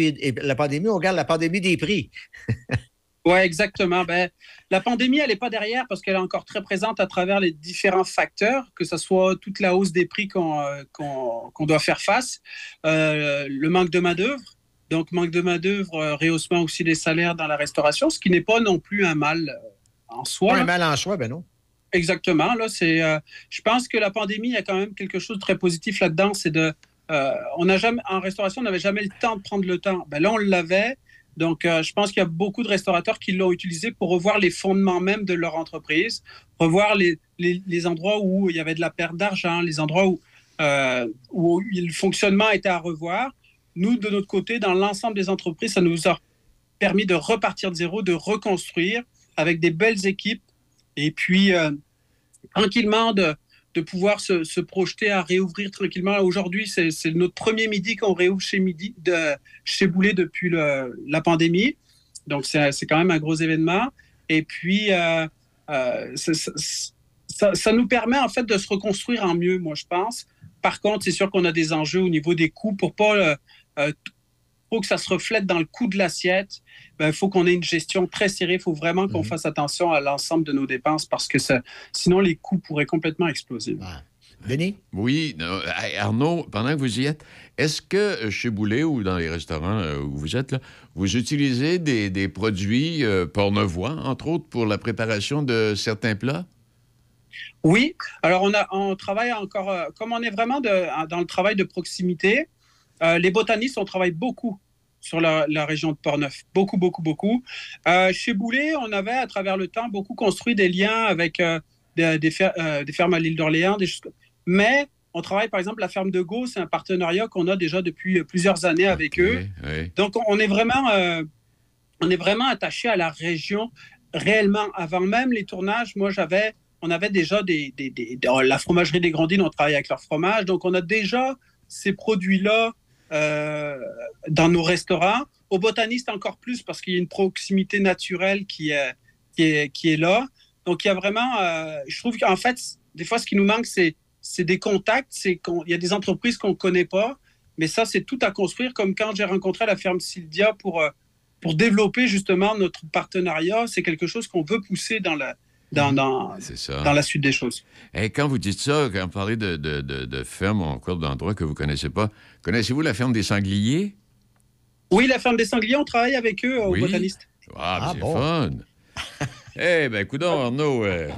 [SPEAKER 9] la pandémie, on regarde la pandémie des prix.
[SPEAKER 10] Oui, exactement. Ben, la pandémie, elle n'est pas derrière parce qu'elle est encore très présente à travers les différents facteurs, que ce soit toute la hausse des prix qu'on euh, qu'on doit faire face, euh, le manque de main-d'œuvre. Donc, manque de main-d'œuvre, euh, rehaussement aussi des salaires dans la restauration, ce qui n'est pas non plus un mal euh, en soi.
[SPEAKER 9] Pas un mal en choix, ben non.
[SPEAKER 10] Exactement. Là, c'est, euh, je pense que la pandémie, il y a quand même quelque chose de très positif là-dedans. C'est de, on n'a jamais, en restauration, on n'avait jamais le temps de prendre le temps. Ben là, on l'avait. Donc, euh, je pense qu'il y a beaucoup de restaurateurs qui l'ont utilisé pour revoir les fondements même de leur entreprise, revoir les, les, endroits où il y avait de la perte d'argent, les endroits où, euh, où le fonctionnement était à revoir. Nous, de notre côté, dans l'ensemble des entreprises, ça nous a permis de repartir de zéro, de reconstruire avec des belles équipes et puis euh, tranquillement de, de pouvoir se, projeter à réouvrir tranquillement. Aujourd'hui, c'est notre premier midi qu'on réouvre chez, midi de, chez Boulet depuis la pandémie. Donc, c'est quand même un gros événement. Et puis, euh, euh, ça nous permet en fait de se reconstruire en mieux, moi, je pense. Par contre, c'est sûr qu'on a des enjeux au niveau des coûts pour pas euh, que ça se reflète dans le coût de l'assiette. Il faut qu'on ait une gestion très serrée. Il faut vraiment qu'on fasse attention à l'ensemble de nos dépenses parce que ça, sinon les coûts pourraient complètement exploser.
[SPEAKER 9] Denis?
[SPEAKER 4] Oui. non, Arnaud, pendant que vous y êtes, est-ce que euh, chez Boulet ou dans les restaurants euh, où vous êtes, là, vous utilisez des, des produits euh, pornevois, entre autres, pour la préparation de certains plats?
[SPEAKER 10] Oui, alors on, a, on travaille encore, euh, comme on est vraiment de- dans le travail de proximité, euh, les botanistes, on travaille beaucoup sur la, la région de Portneuf. Beaucoup, beaucoup, beaucoup. Euh, chez Boulet, on avait à travers le temps beaucoup construit des liens avec euh, des, des fer- euh, des fermes à l'île d'Orléans, des choses Mais on travaille par exemple la ferme de Gau, c'est un partenariat qu'on a déjà depuis plusieurs années avec eux.
[SPEAKER 4] Oui.
[SPEAKER 10] Donc, on est vraiment, on est vraiment attaché à la région réellement. Avant même les tournages, moi, j'avais, on avait déjà des, des- la fromagerie des Grandines, on travaille avec leur fromage. Donc, on a déjà ces produits-là dans nos restaurants. Aux botanistes, encore plus, parce qu'il y a une proximité naturelle qui est, qui est, qui est là. Donc, il y a vraiment, euh, je trouve qu'en fait, des fois, ce qui nous manque, c'est, c'est des contacts. C'est qu'on, il y a des entreprises qu'on ne connaît pas. Mais ça, c'est tout à construire, comme quand j'ai rencontré la ferme Sylvia pour, euh, pour développer justement notre partenariat. C'est quelque chose qu'on veut pousser dans la, dans, dans,
[SPEAKER 4] C'est ça.
[SPEAKER 10] dans la suite des choses.
[SPEAKER 4] Et quand vous dites ça, quand vous parlez de, de, de, de ferme ou encore d'endroits que vous ne connaissez pas, connaissez-vous la ferme des sangliers?
[SPEAKER 10] Oui, la ferme des sangliers, on travaille avec eux euh,
[SPEAKER 4] Oui.
[SPEAKER 10] aux botanistes.
[SPEAKER 4] Ah,
[SPEAKER 9] Ah,
[SPEAKER 4] c'est
[SPEAKER 9] bon?
[SPEAKER 4] fun! Eh bien, coudonc, Arnaud. euh.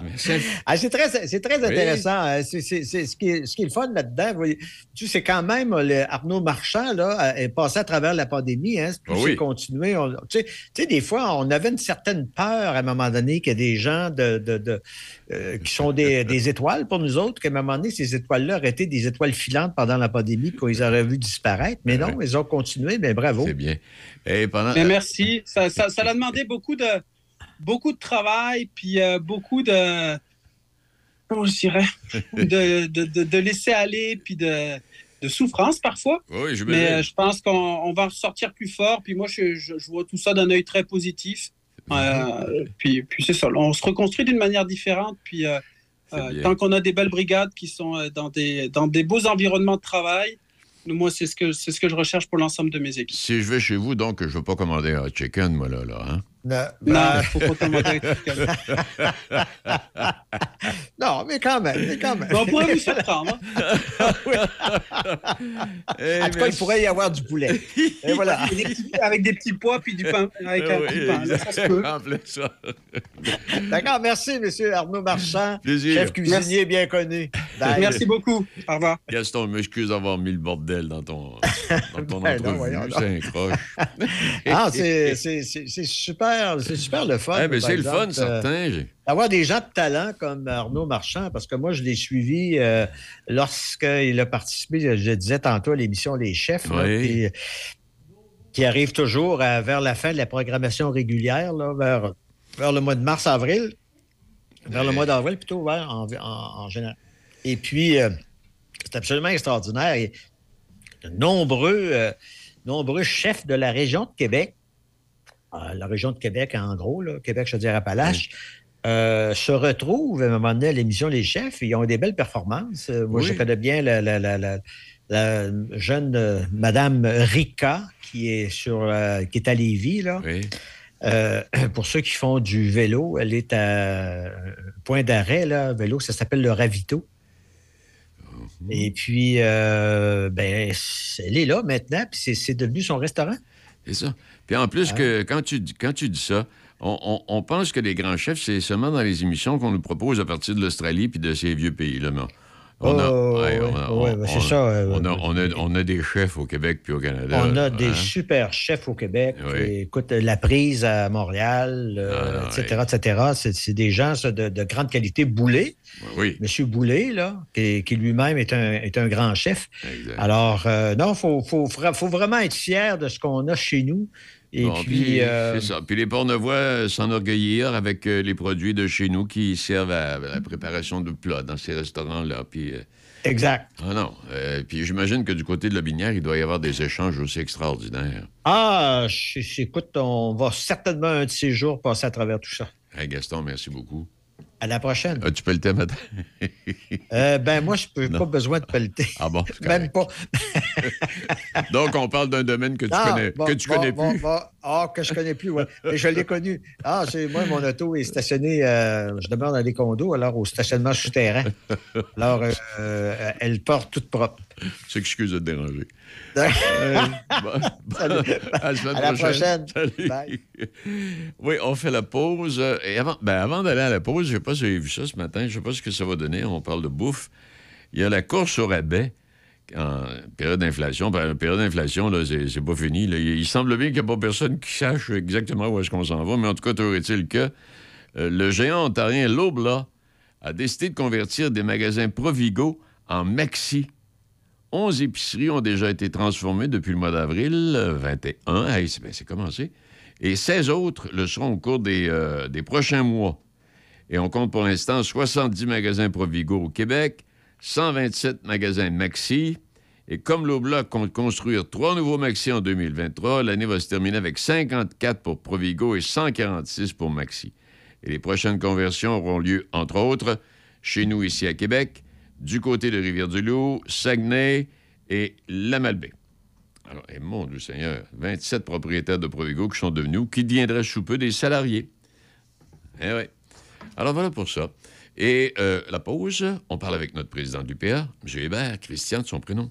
[SPEAKER 9] Ah, c'est très, c'est très
[SPEAKER 4] Oui.
[SPEAKER 9] intéressant. Euh, c'est- c'est- c'est- ce, qui est, ce qui est le fun là-dedans, vous voyez, tu sais, c'est quand même le Arnaud Marchand là, est passé à travers la pandémie. Hein,
[SPEAKER 4] Ah oui.
[SPEAKER 9] c'est continué. on- tu, sais, tu sais, des fois, on avait une certaine peur à un moment donné qu'il y a des gens de, de- de, euh, qui sont des, des étoiles pour nous autres, qu'à un moment donné, ces étoiles-là auraient été des étoiles filantes pendant la pandémie, qu'on les aurait vues disparaître. Mais non, ils ont continué. Mais bravo.
[SPEAKER 4] C'est bien. Et pendant...
[SPEAKER 10] Mais merci. Ça, ça, ça a demandé beaucoup de, beaucoup de travail, puis euh, beaucoup de. Comment je dirais De, de, de, de laisser aller, puis de, de souffrance parfois.
[SPEAKER 4] Oui, je
[SPEAKER 10] Mais euh, je pense qu'on on va ressortir plus fort. Puis moi, je, je- je vois tout ça d'un œil très positif. Euh, puis puis c'est ça. On se reconstruit d'une manière différente. Puis tant qu'on a des belles brigades qui sont dans des, dans des beaux environnements de travail, moi, c'est ce, que, ce que je recherche pour l'ensemble de mes équipes.
[SPEAKER 4] Si je vais chez vous, donc, je ne veux pas commander un chicken, moi, là, là. Hein?
[SPEAKER 9] Non,
[SPEAKER 10] Non, faut pas un
[SPEAKER 9] non, mais quand même. Mais quand même.
[SPEAKER 10] Mais on pourrait vous surprendre. hein.
[SPEAKER 4] Eh,
[SPEAKER 9] En tout cas, il pourrait y avoir du poulet. Et voilà.
[SPEAKER 10] Avec des petits- avec des petits pois puis du pain. Avec un
[SPEAKER 4] Ah
[SPEAKER 10] petit
[SPEAKER 4] oui,
[SPEAKER 10] pain. là, ça se peut.
[SPEAKER 9] D'accord, merci, M. Arnaud Marchand,
[SPEAKER 4] Plaisir.
[SPEAKER 9] chef cuisinier bien connu. Bye.
[SPEAKER 10] Merci beaucoup. Au revoir.
[SPEAKER 4] Gaston, je m'excuse d'avoir mis le bordel dans ton, dans ton
[SPEAKER 9] Ben non,
[SPEAKER 4] entrevue.
[SPEAKER 9] voyons donc.
[SPEAKER 4] C'est un croche.
[SPEAKER 9] Ah, c'est c'est- c'est- c'est super, c'est super le fun.
[SPEAKER 4] Eh c'est le fun,
[SPEAKER 9] euh,
[SPEAKER 4] certain.
[SPEAKER 9] D'avoir des gens de talent comme Arnaud Marchand, parce que moi, je l'ai suivi euh, lorsqu'il a participé, je le disais tantôt, à l'émission Les Chefs, là,
[SPEAKER 4] Oui.
[SPEAKER 9] puis, euh, qui arrive toujours à- vers la fin de la programmation régulière, là, vers, vers le mois de mars-avril. Vers le mois d'avril, plutôt, ouais, en, en- en général. Et puis, euh, c'est absolument extraordinaire. Et de nombreux, euh, nombreux chefs de la région de Québec, euh, la région de Québec en gros, là, Québec, je veux dire, Appalaches, euh, se retrouvent à un moment donné à l'émission Les Chefs. Ils ont des belles performances. Moi,
[SPEAKER 4] Oui.
[SPEAKER 9] je connais bien la, la- la- la- la jeune euh, Madame Rika qui est, sur, euh, qui est à Lévis. Là.
[SPEAKER 4] Oui.
[SPEAKER 9] Pour ceux qui font du vélo, elle est à point d'arrêt, là, vélo, ça s'appelle le Ravito.
[SPEAKER 4] Mhm.
[SPEAKER 9] Et puis, ben, elle est là maintenant, puis c'est- c'est devenu son restaurant.
[SPEAKER 4] C'est ça. Puis en plus, que quand, tu, dis- quand tu dis ça, on, on- on pense que les grands chefs, c'est seulement dans les émissions qu'on nous propose à partir de l'Australie puis de ces vieux pays-là. On a, des chefs au Québec puis au Canada.
[SPEAKER 9] On a des
[SPEAKER 4] hein?
[SPEAKER 9] super chefs au Québec.
[SPEAKER 4] Oui.
[SPEAKER 9] Et Écoute, la prise à Montréal, euh,
[SPEAKER 4] Ah,
[SPEAKER 9] etc., etc. C'est, des gens ça, de, de grande qualité. Boulet,
[SPEAKER 4] Oui,
[SPEAKER 9] Monsieur Boulet, là, qui, qui lui-même est un, est un grand chef.
[SPEAKER 4] exact.
[SPEAKER 9] Alors, euh, non, il faut, faut, faut- faut vraiment être fier de ce qu'on a chez nous. Et
[SPEAKER 4] Bon,
[SPEAKER 9] puis, euh,
[SPEAKER 4] c'est ça. Puis les Pornevois euh, s'enorgueillir avec euh, les produits de chez nous qui servent à, la préparation de plats dans ces restaurants-là. Puis, euh,
[SPEAKER 9] exact.
[SPEAKER 4] ah non. Euh, puis j'imagine que du côté de la Binière, il doit y avoir des échanges aussi extraordinaires.
[SPEAKER 9] Ah, écoute, on va certainement un de ces jours passer à travers tout ça.
[SPEAKER 4] Hey, Gaston, merci beaucoup.
[SPEAKER 9] À la prochaine.
[SPEAKER 4] As-tu pelleté matin?
[SPEAKER 9] Euh, ben, moi, je n'ai pas besoin de pelleter.
[SPEAKER 4] ah bon?
[SPEAKER 9] Même pas.
[SPEAKER 4] Donc, on parle d'un domaine que tu
[SPEAKER 9] Ah,
[SPEAKER 4] connais,
[SPEAKER 9] bon,
[SPEAKER 4] que tu
[SPEAKER 9] bon,
[SPEAKER 4] connais
[SPEAKER 9] bon,
[SPEAKER 4] plus.
[SPEAKER 9] Ah, que je connais plus, oui. Mais je l'ai connu. Ah, c'est moi, mon auto est stationné, euh, je demeure dans les condos, alors au stationnement souterrain. Alors, euh, elle porte toute propre.
[SPEAKER 4] S'excuse de te déranger. Euh, bon. À la semaine
[SPEAKER 9] À la prochaine.
[SPEAKER 4] Salut.
[SPEAKER 9] Bye.
[SPEAKER 4] Oui, on fait la pause. Et avant, ben, avant d'aller à la pause, je ne sais pas si vous avez vu ça ce matin, je ne sais pas ce que ça va donner. On parle de bouffe. Il y a la course au rabais en période d'inflation. Ben, en période d'inflation, là, c'est, c'est pas fini. là. Il, il semble bien qu'il n'y a pas personne qui sache exactement où est-ce qu'on s'en va, mais en tout cas, toujours est-il que euh, le géant ontarien Lobla a décidé de convertir des magasins Provigo en Maxi. 11 épiceries ont déjà été transformées depuis le mois d'avril euh, 21. Hey, c'est, commencé. Et 16 autres le seront au cours des, euh, des prochains mois. Et on compte pour l'instant 70 magasins Provigo au Québec, 127 magasins Maxi. Et comme l'Obla compte construire trois nouveaux Maxi en 2023, l'année va se terminer avec 54 pour Provigo et 146 pour Maxi. Et les prochaines conversions auront lieu, entre autres, chez nous ici à Québec, du côté de Rivière-du-Loup, Saguenay et la Malbaie. Alors, et mon Dieu Seigneur, 27 propriétaires de Provigo qui sont devenus, qui deviendraient sous peu des salariés. Eh oui. Alors voilà pour ça. Et euh, la pause, on parle avec notre président du PA, M. Hébert, Christian de son prénom.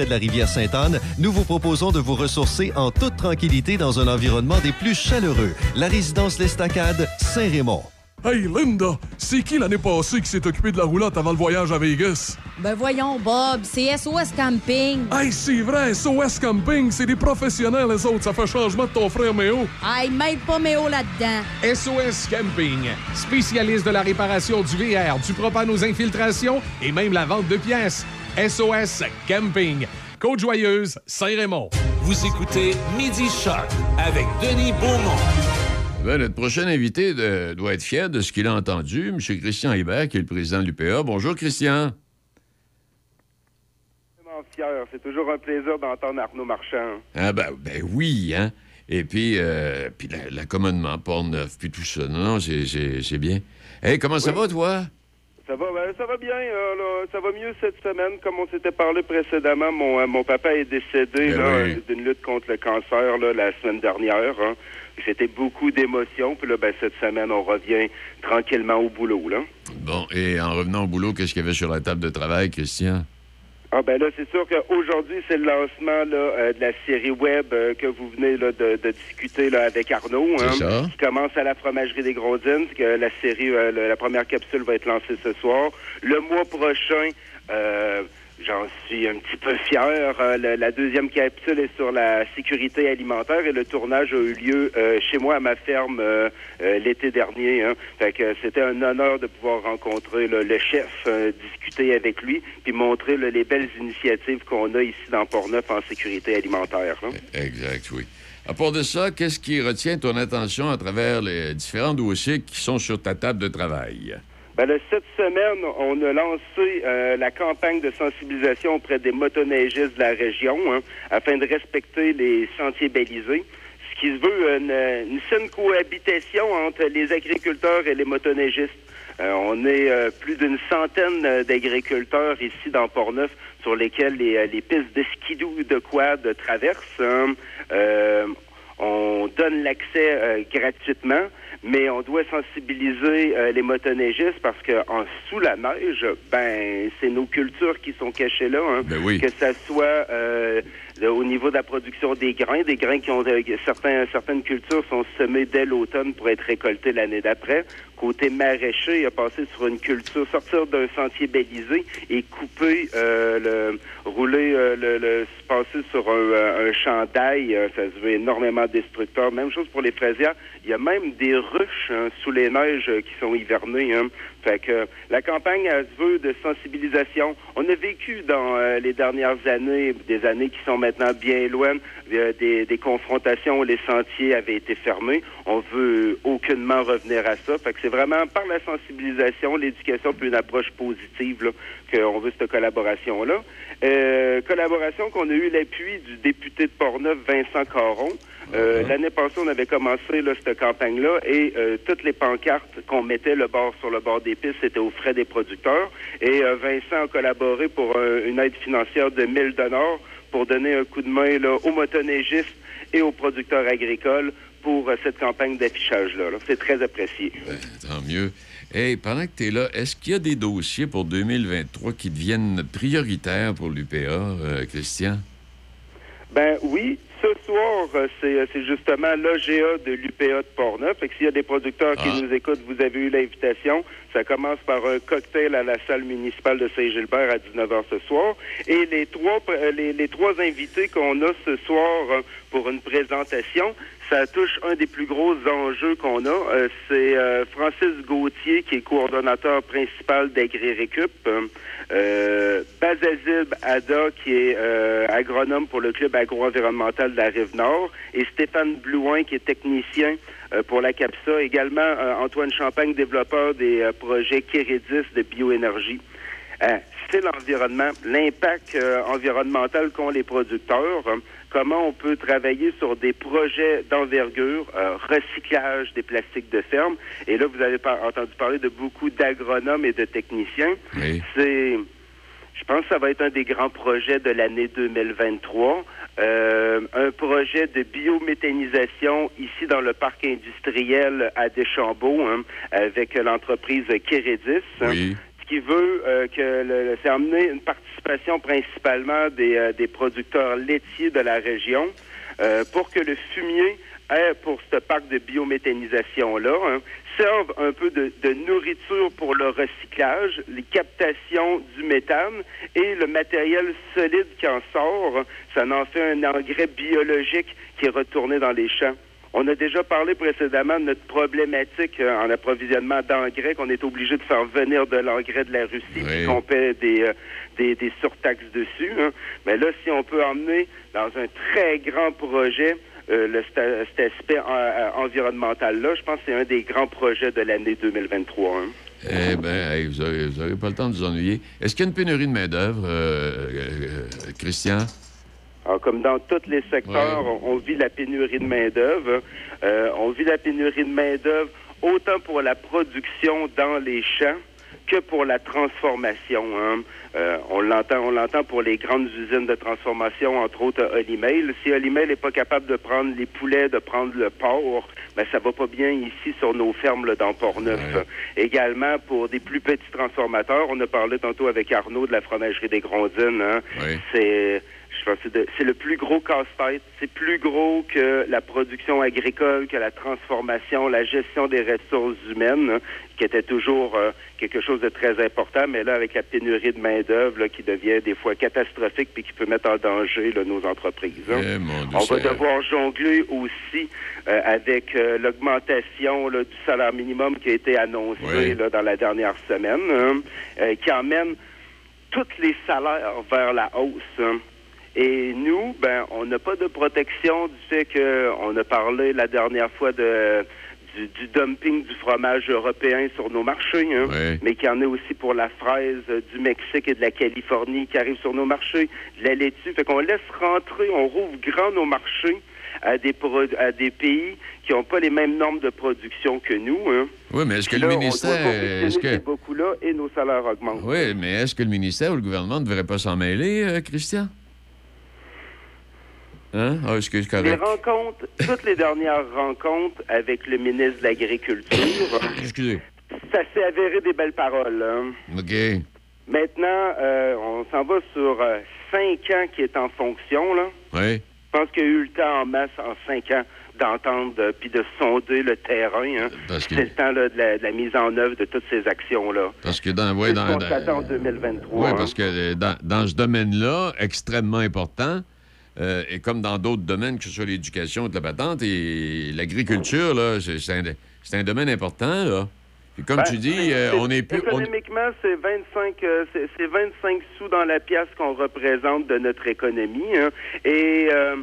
[SPEAKER 6] De la rivière Sainte-Anne, nous vous proposons de vous ressourcer en toute tranquillité dans un environnement des plus chaleureux. La résidence L'Estacade, Saint-Raymond.
[SPEAKER 11] Hey Linda, c'est qui l'année passée qui s'est occupé de la roulotte avant le voyage à Vegas?
[SPEAKER 12] Ben voyons, Bob, c'est SOS Camping.
[SPEAKER 11] Hey, c'est vrai, SOS Camping, c'est des professionnels, les autres. Ça fait changement de ton frère Méo.
[SPEAKER 12] Hey, mêle pas Méo là-dedans.
[SPEAKER 13] SOS Camping, spécialiste de la réparation du VR, du propane aux infiltrations et même la vente de pièces. SOS Camping, Côte-Joyeuse, Saint-Raymond.
[SPEAKER 2] Vous écoutez Midi Shark avec Denis Beaumont.
[SPEAKER 4] Ben, notre prochain invité de- doit être fier de ce qu'il a entendu, M. Christian Hébert, qui est le président de l'UPA. Bonjour, Christian.
[SPEAKER 14] C'est toujours un plaisir d'entendre Arnaud Marchand.
[SPEAKER 4] Ah ben, ben oui, hein? Et puis, euh, puis la- l'accommodement, Port-Neuf, puis tout ça. Non, non, c'est- bien. Hey, comment ça va, toi?
[SPEAKER 14] Ça va, ben, ça va bien. euh, là. ça va mieux cette semaine. Comme on s'était parlé précédemment, mon, euh, mon papa est décédé
[SPEAKER 4] Ben
[SPEAKER 14] là,
[SPEAKER 4] oui.
[SPEAKER 14] d'une lutte contre le cancer là, la semaine dernière. hein. C'était beaucoup d'émotions. Puis là, ben, cette semaine, on revient tranquillement au boulot. Là.
[SPEAKER 4] Bon, et en revenant au boulot, qu'est-ce qu'il y avait sur la table de travail, Christian?
[SPEAKER 14] Ah ben là, c'est sûr qu'aujourd'hui, c'est le lancement là, euh, de la série web euh, que vous venez là, de, de discuter là, avec Arnaud.
[SPEAKER 4] C'est
[SPEAKER 14] hein,
[SPEAKER 4] ça.
[SPEAKER 14] Qui commence à la fromagerie des Grondines, que la série, euh, la première capsule va être lancée ce soir. Le mois prochain, euh, j'en suis un petit peu fier. euh, la deuxième capsule est sur la sécurité alimentaire et le tournage a eu lieu euh, chez moi à ma ferme euh, l'été dernier. Hein. C'était un honneur de pouvoir rencontrer le chef, discuter avec lui, puis montrer les belles initiatives qu'on a ici dans Port-Neuf en sécurité alimentaire. là.
[SPEAKER 4] Exact, oui. À part de ça, qu'est-ce qui retient ton attention à travers les différents dossiers qui sont sur ta table de travail?
[SPEAKER 14] Ben, cette semaine, on a lancé euh, la campagne de sensibilisation auprès des motoneigistes de la région hein, afin de respecter les sentiers balisés. Ce qui se veut une, saine cohabitation entre les agriculteurs et les motoneigistes. Euh, on est euh, plus d'une centaine d'agriculteurs ici dans Port-Neuf sur lesquels les, les pistes de skidoo de quad traversent. hein. On donne l'accès gratuitement, mais on doit sensibiliser euh, les motoneigistes parce que en sous la neige, ben c'est nos cultures qui sont cachées là. hein.
[SPEAKER 4] Ben oui.
[SPEAKER 14] Que ça soit euh, au niveau de la production des grains, des grains qui ont euh, certains, certaines cultures sont semées dès l'automne pour être récoltées l'année d'après. Côté maraîcher, il a passé sur une culture, sortir d'un sentier balisé et couper euh, le rouler euh, le, le passer sur un, euh, un champ d'ail, ça se veut énormément destructeur. Même chose pour les fraisières. Il y a même des ruches hein, sous les neiges qui sont hivernées. Hein. Fait que la campagne elle veut de sensibilisation. On a vécu dans euh, les dernières années, des années qui sont maintenant bien loin, euh, des, des confrontations où les sentiers avaient été fermés. On veut aucunement revenir à ça. Fait que c'est vraiment par la sensibilisation, l'éducation, puis une approche positive qu'on veut cette collaboration-là. Euh, collaboration qu'on a eu l'appui du député de Portneuf, Vincent Caron. Euh, L'année passée, on avait commencé là, cette campagne-là et euh, toutes les pancartes qu'on mettait le bord sur le bord des pistes, c'était aux frais des producteurs. Et euh, Vincent a collaboré pour une aide financière de 1000 dollars pour donner un coup de main là, aux motoneigistes et aux producteurs agricoles pour cette campagne d'affichage-là. là. C'est très apprécié.
[SPEAKER 4] Tant mieux. Hey, pendant que tu es là, est-ce qu'il y a des dossiers pour 2023 qui deviennent prioritaires pour l'UPA, Christian?
[SPEAKER 14] Ben oui, ce soir, euh, c'est euh, c'est justement l'OGA de l'UPA de Portneuf. Fait que s'il y a des producteurs qui
[SPEAKER 4] Ah.
[SPEAKER 14] nous écoutent, vous avez eu l'invitation. Ça commence par un cocktail à la salle municipale de Saint-Gilbert à 19h ce soir. Et les trois, euh, les, les trois invités qu'on a ce soir pour une présentation, ça touche un des plus gros enjeux qu'on a. C'est Francis Gauthier, qui est coordonnateur principal d'AgriRécup. Euh, Bazazib Ada, qui est euh, agronome pour le club agro-environnemental de la Rive-Nord, et Stéphane Blouin, qui est technicien euh, pour la CAPSA. Également, euh, Antoine Champagne, développeur des euh, projets Kérédis de bioénergie. euh, c'est l'environnement, l'impact environnemental qu'ont les producteurs. Comment on peut travailler sur des projets d'envergure, euh, recyclage des plastiques de ferme. Et là, vous avez par- entendu parler de beaucoup d'agronomes et de techniciens. C'est je pense que ça va être un des grands projets de l'année 2023. Euh, un projet de biométhanisation ici dans le parc industriel à Deschambault hein, avec l'entreprise Kérédis. hein, Ce qui veut euh, que le- c'est amener une participation principalement des, euh, des producteurs laitiers de la région euh, pour que le fumier pour ce parc de biométhanisation-là hein, serve un peu de nourriture pour le recyclage, les captations du méthane et le matériel solide qui en sort, ça en fait un engrais biologique qui est retourné dans les champs. On a déjà parlé précédemment de notre problématique euh, en approvisionnement d'engrais, qu'on est obligé de faire venir de l'engrais de la Russie, puis qu'on paie des, euh, des, des surtaxes dessus. hein. Mais là, si on peut emmener dans un très grand projet euh, le, cet aspect en- euh, environnemental-là, je pense que c'est un des grands projets de l'année 2023. hein.
[SPEAKER 4] Eh bien, hey, vous n'aurez pas le temps de vous ennuyer. Est-ce qu'il y a une pénurie de main-d'œuvre, euh, euh, Christian?
[SPEAKER 14] Alors, comme dans tous les secteurs, on, on vit la pénurie de main-d'œuvre. Euh, on vit la pénurie de main-d'œuvre autant pour la production dans les champs que pour la transformation. hein. Euh, on l'entend, on l'entend pour les grandes usines de transformation, entre autres Holymail. Si Holymail n'est pas capable de prendre les poulets, de prendre le porc, ben ça va pas bien ici sur nos fermes là, dans Port-Neuf. Également pour des plus petits transformateurs, on a parlé tantôt avec Arnaud de la fromagerie des Grondines. hein. C'est je pense que c'est le plus gros casse-tête. C'est plus gros que la production agricole, que la transformation, la gestion des ressources humaines, hein, qui était toujours euh, quelque chose de très important. Mais là, avec la pénurie de main-d'œuvre qui devient des fois catastrophique puis qui peut mettre en danger là, nos entreprises. hein.
[SPEAKER 4] Eh, Dieu,
[SPEAKER 14] On va devoir jongler aussi euh, avec euh, l'augmentation du salaire minimum qui a été annoncé là, dans la dernière semaine, hein, qui emmène tous les salaires vers la hausse. hein. Et nous, ben, on n'a pas de protection du fait qu'on a parlé la dernière fois de du, du dumping du fromage européen sur nos marchés, hein, mais qu'il y en a aussi pour la fraise du Mexique et de la Californie qui arrive sur nos marchés, de la laitue. Fait qu'on laisse rentrer, on rouvre grand nos marchés à des, à des pays qui n'ont pas les mêmes normes de production que nous. Hein.
[SPEAKER 4] Oui, mais est-ce que le
[SPEAKER 14] là,
[SPEAKER 4] ministère. Est-ce que...
[SPEAKER 14] beaucoup-là et nos salaires augmentent.
[SPEAKER 4] Oui, mais est-ce que le ministère ou le gouvernement ne devrait pas s'en mêler, euh, Christian? Hein? Ah,
[SPEAKER 14] Les rencontres, toutes les dernières rencontres avec le ministre de l'Agriculture,
[SPEAKER 4] Excusez.
[SPEAKER 14] ça s'est avéré des belles paroles. hein.
[SPEAKER 4] OK.
[SPEAKER 14] Maintenant, euh, on s'en va sur euh, cinq ans qui est en fonction. Là.
[SPEAKER 4] Oui.
[SPEAKER 14] Je pense qu'il y a eu le temps en masse en cinq ans d'entendre euh, puis de sonder le terrain. hein.
[SPEAKER 4] Parce que-
[SPEAKER 14] C'est le temps là, de, la, de la mise en œuvre de toutes ces actions-là.
[SPEAKER 4] Parce que dans. Ouais, dans, dans-
[SPEAKER 14] s'attend en 2023.
[SPEAKER 4] Oui,
[SPEAKER 14] hein.
[SPEAKER 4] parce que euh, dans, dans ce domaine-là, extrêmement important, euh, et comme dans d'autres domaines, que ce soit l'éducation de la patente et l'agriculture, là, c'est un, domaine important, là. Puis comme
[SPEAKER 14] Ben,
[SPEAKER 4] tu dis,
[SPEAKER 14] c'est-
[SPEAKER 4] euh, on est plus. on-
[SPEAKER 14] Économiquement, c'est 25, euh, c'est c'est 25 sous dans la pièce qu'on représente de notre économie. hein. Et euh,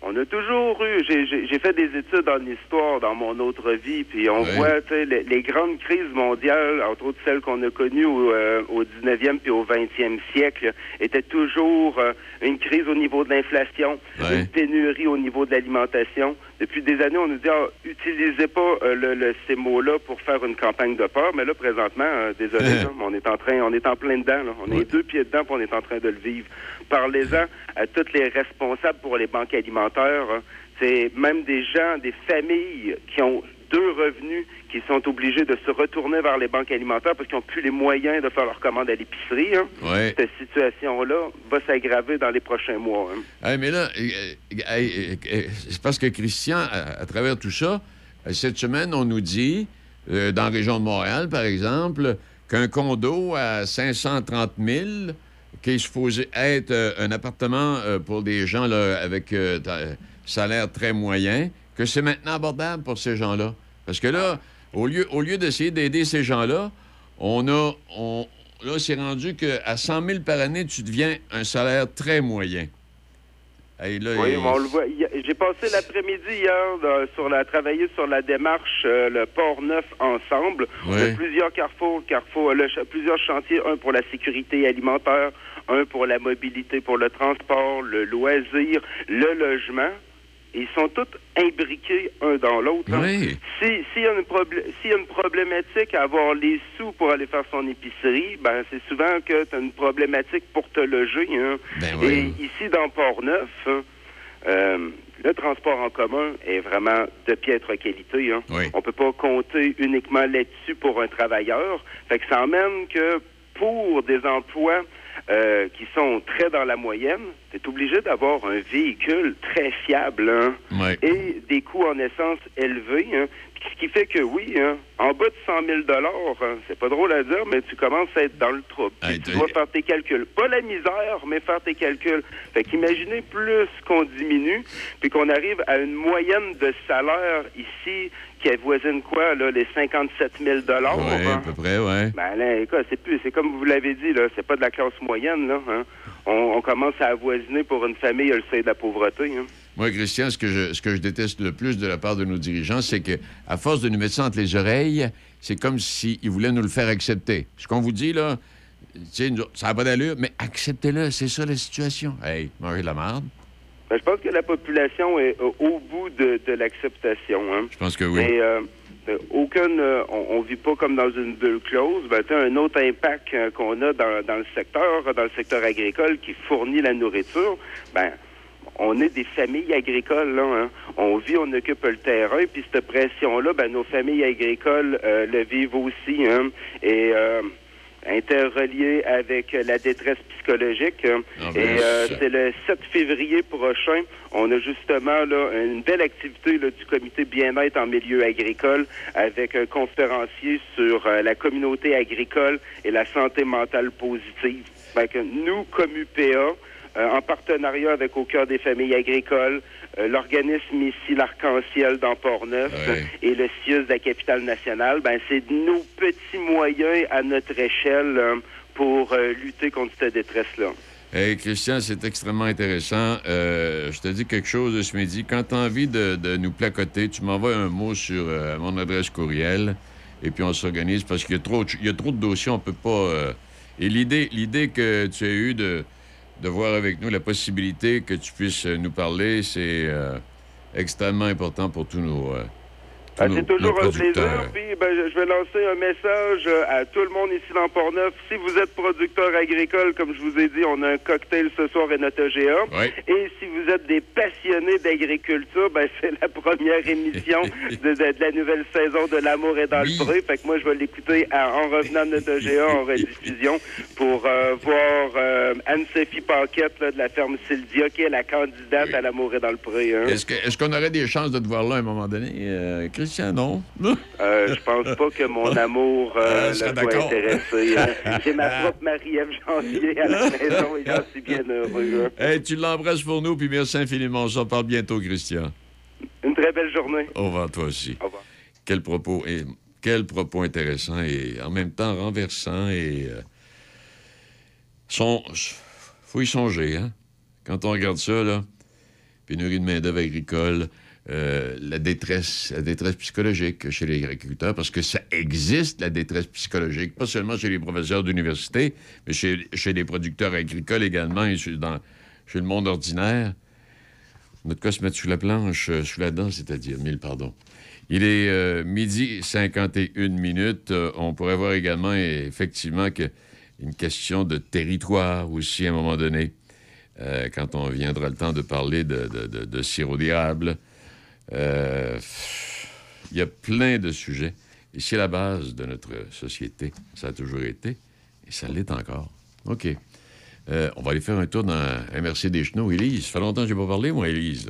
[SPEAKER 14] on a toujours eu. j'ai- fait des études en histoire dans mon autre vie, puis on voit les, les grandes crises mondiales, entre autres celles qu'on a connues au, euh, au 19e puis au 20e siècle, étaient toujours euh, une crise au niveau de l'inflation, une pénurie au niveau de l'alimentation. Depuis des années, on nous dit ah, utilisez pas euh, le, le- ces mots-là pour faire une campagne de peur, mais là présentement, euh, désolé, là, mais on est en train, on est en plein dedans. là. On est deux pieds dedans, puis on est en train de le vivre. Parlez-en à tous les responsables pour les banques alimentaires. hein. C'est même des gens, des familles qui ont deux revenus qui sont obligés de se retourner vers les banques alimentaires parce qu'ils n'ont plus les moyens de faire leur commande à l'épicerie. hein.
[SPEAKER 4] Ouais.
[SPEAKER 14] Cette situation-là va s'aggraver dans les prochains mois. hein.
[SPEAKER 4] Mais là, euh, euh, euh, c'est parce que Christian, à, à travers tout ça, cette semaine, on nous dit, euh, dans la région de Montréal, par exemple, qu'un condo à 530 000, qui est supposé être euh, un appartement euh, pour des gens là, avec salaire très moyen, que c'est maintenant abordable pour ces gens-là. Parce que là, au lieu, au lieu d'essayer d'aider ces gens-là, on a. On, là, c'est rendu qu'à 100 000 par année, tu deviens un salaire très moyen. Hey, là,
[SPEAKER 14] Oui,
[SPEAKER 4] il-
[SPEAKER 14] on le voit. J'ai passé l'après-midi hier là, sur la, à travailler sur la démarche euh, le port neuf ensemble. A
[SPEAKER 4] Ouais.
[SPEAKER 14] plusieurs carrefours, carrefours, le ch- plusieurs chantiers, un pour la sécurité alimentaire, un pour la mobilité, pour le transport, le loisir, le logement. Ils sont tous imbriqués un dans l'autre. hein.
[SPEAKER 4] Oui.
[SPEAKER 14] Si s'il y, a une probl- s'il y a une problématique à avoir les sous pour aller faire son épicerie, ben c'est souvent que tu as une problématique pour te loger. hein.
[SPEAKER 4] Ben oui.
[SPEAKER 14] Et ici, dans Port-Neuf, hein, euh, le transport en commun est vraiment de piètre qualité. Hein.
[SPEAKER 4] Oui.
[SPEAKER 14] On peut pas compter uniquement là-dessus pour un travailleur. Fait que ça emmène que pour des emplois euh, qui sont très dans la moyenne, tu es obligé d'avoir un véhicule très fiable hein,
[SPEAKER 4] Ouais.
[SPEAKER 14] et des coûts en essence élevés. hein. Ce qui fait que oui, hein, en bas de 100 000 hein, c'est pas drôle à dire, mais tu commences à être dans le trouble.
[SPEAKER 4] Hey,
[SPEAKER 14] tu dois faire tes calculs. Pas la misère, mais faire tes calculs. Fait qu'imaginez plus qu'on diminue, puis qu'on arrive à une moyenne de salaire ici qui avoisine quoi, là, les 57 000
[SPEAKER 4] Oui, à
[SPEAKER 14] hein?
[SPEAKER 4] peu près, ouais.
[SPEAKER 14] Ben là, écoute, c'est plus, c'est comme vous l'avez dit, là, c'est pas de la classe moyenne, là. Hein. On, on commence à avoisiner pour une famille le seuil de la pauvreté. Hein.
[SPEAKER 4] Moi, Christian, ce que, je, ce que je déteste le plus de la part de nos dirigeants, c'est que, à force de nous mettre ça entre les oreilles, c'est comme s'ils voulaient nous le faire accepter. Ce qu'on vous dit, là, nous ça n'a pas d'allure, mais acceptez-le, c'est ça la situation. Hey, mangez de la merde.
[SPEAKER 14] Ben, je pense que la population est euh, au bout de, de l'acceptation. Hein.
[SPEAKER 4] Je pense que oui.
[SPEAKER 14] Mais euh, euh, aucune, euh, on, on vit pas comme dans une bulle close. Ben, un autre impact euh, qu'on a dans, dans le secteur, dans le secteur agricole qui fournit la nourriture. Ben, on est des familles agricoles, là. hein. On vit, on occupe le terrain, puis cette pression-là, ben, nos familles agricoles euh, le vivent aussi. Hein. Et euh, interrelié avec la détresse psychologique. hein.
[SPEAKER 4] Ah, ben,
[SPEAKER 14] Et euh, c'est le 7 février prochain. On a justement là, une belle activité là, du comité bien-être en milieu agricole avec un conférencier sur euh, la communauté agricole et la santé mentale positive. Fait que nous, comme UPA, en partenariat avec Au cœur des familles agricoles, euh, l'organisme ici, l'Arc-en-Ciel dans Port-Neuf
[SPEAKER 4] Ouais.
[SPEAKER 14] et le CIUS de la capitale nationale, ben, c'est nos petits moyens à notre échelle euh, pour euh, lutter contre cette détresse-là.
[SPEAKER 4] Hey, Christian, c'est extrêmement intéressant. Euh, je te dis quelque chose ce midi. Quand tu as envie de, de nous placoter, tu m'envoies un mot sur euh, mon adresse courriel et puis on s'organise parce qu'il y, a trop de- il y a trop de dossiers, on peut pas. euh, Et l'idée, l'idée que tu as eue de, de voir avec nous la possibilité que tu puisses euh, nous parler, c'est euh, extrêmement important pour tous nos.
[SPEAKER 14] Ben,
[SPEAKER 4] nos-
[SPEAKER 14] c'est toujours un plaisir. Puis ben, je vais lancer un message euh, à tout le monde ici dans Port-Neuf. Si vous êtes producteur agricole, comme je vous ai dit, on a un cocktail ce soir et notre GA.
[SPEAKER 4] Ouais.
[SPEAKER 14] Et si vous êtes des passionnés d'agriculture, ben, c'est la première émission de, de- de la nouvelle saison de L'amour est dans le pré. Fait que moi, je vais l'écouter en revenant de notre GA en rediffusion pour euh, voir euh, Anne-Sophie Paquette là, de la ferme Sylvia, qui est la candidate à L'amour est dans le pré. hein.
[SPEAKER 4] Est-ce, qu'on aurait des chances de te voir là à un moment donné? Euh, Christian, non?
[SPEAKER 14] Euh, je pense pas que mon amour euh,
[SPEAKER 4] Euh,
[SPEAKER 14] soit intéressé. hein. J'ai ma propre Marie-Ève Janvier à la maison et j'en suis bien heureux. hein.
[SPEAKER 4] Hey, tu l'embrasses pour nous, puis merci infiniment. On s'en parle bientôt, Christian.
[SPEAKER 14] Une très belle journée.
[SPEAKER 4] Au revoir, toi aussi.
[SPEAKER 14] Au revoir.
[SPEAKER 4] Quel propos, et, quel propos intéressant et en même temps renversant et. Euh, son, faut y songer, hein? Quand on regarde ça, là, pénurie de main-d'œuvre agricole, euh, la détresse, la détresse psychologique chez les agriculteurs, parce que ça existe, la détresse psychologique, pas seulement chez les professeurs d'université, mais chez, chez les producteurs agricoles également et chez, dans, chez le monde ordinaire. Notre cas se mettre sous la planche, euh, sous la dent, c'est-à-dire, mille pardon. Il est euh, midi 51 minutes. Euh, on pourrait voir également, effectivement, que une question de territoire aussi, à un moment donné, quand on viendra le temps de parler de, de, de- de sirop d'érable. Euh, il y a plein de sujets. Et c'est la base de notre société. Ça a toujours été. Et ça l'est encore. OK. Euh, on va aller faire un tour dans MRC des Chenaux. Élise, ça fait longtemps que je n'ai pas parlé, moi, Élise.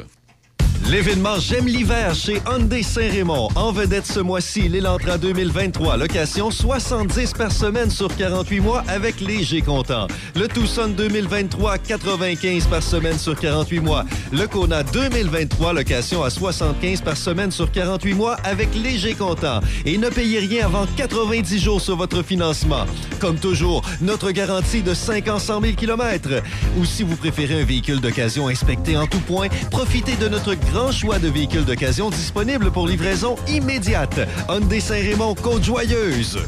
[SPEAKER 6] L'événement J'aime l'hiver chez Hyundai Saint-Raymond. En vedette ce mois-ci, l'Elantra 2023. Location 70 par semaine sur 48 mois avec léger comptant. Le Tucson 2023, 95 par semaine sur 48 mois. Le Kona 2023, location à 75 par semaine sur 48 mois avec léger comptant. Et ne payez rien avant 90 jours sur votre financement. Comme toujours, notre garantie de 5 ans 100 000 km. Ou si vous préférez un véhicule d'occasion inspecté en tout point, profitez de notre grand choix de véhicules d'occasion disponibles pour livraison immédiate. Hyundai Saint-Raymond Côte-Joyeuse.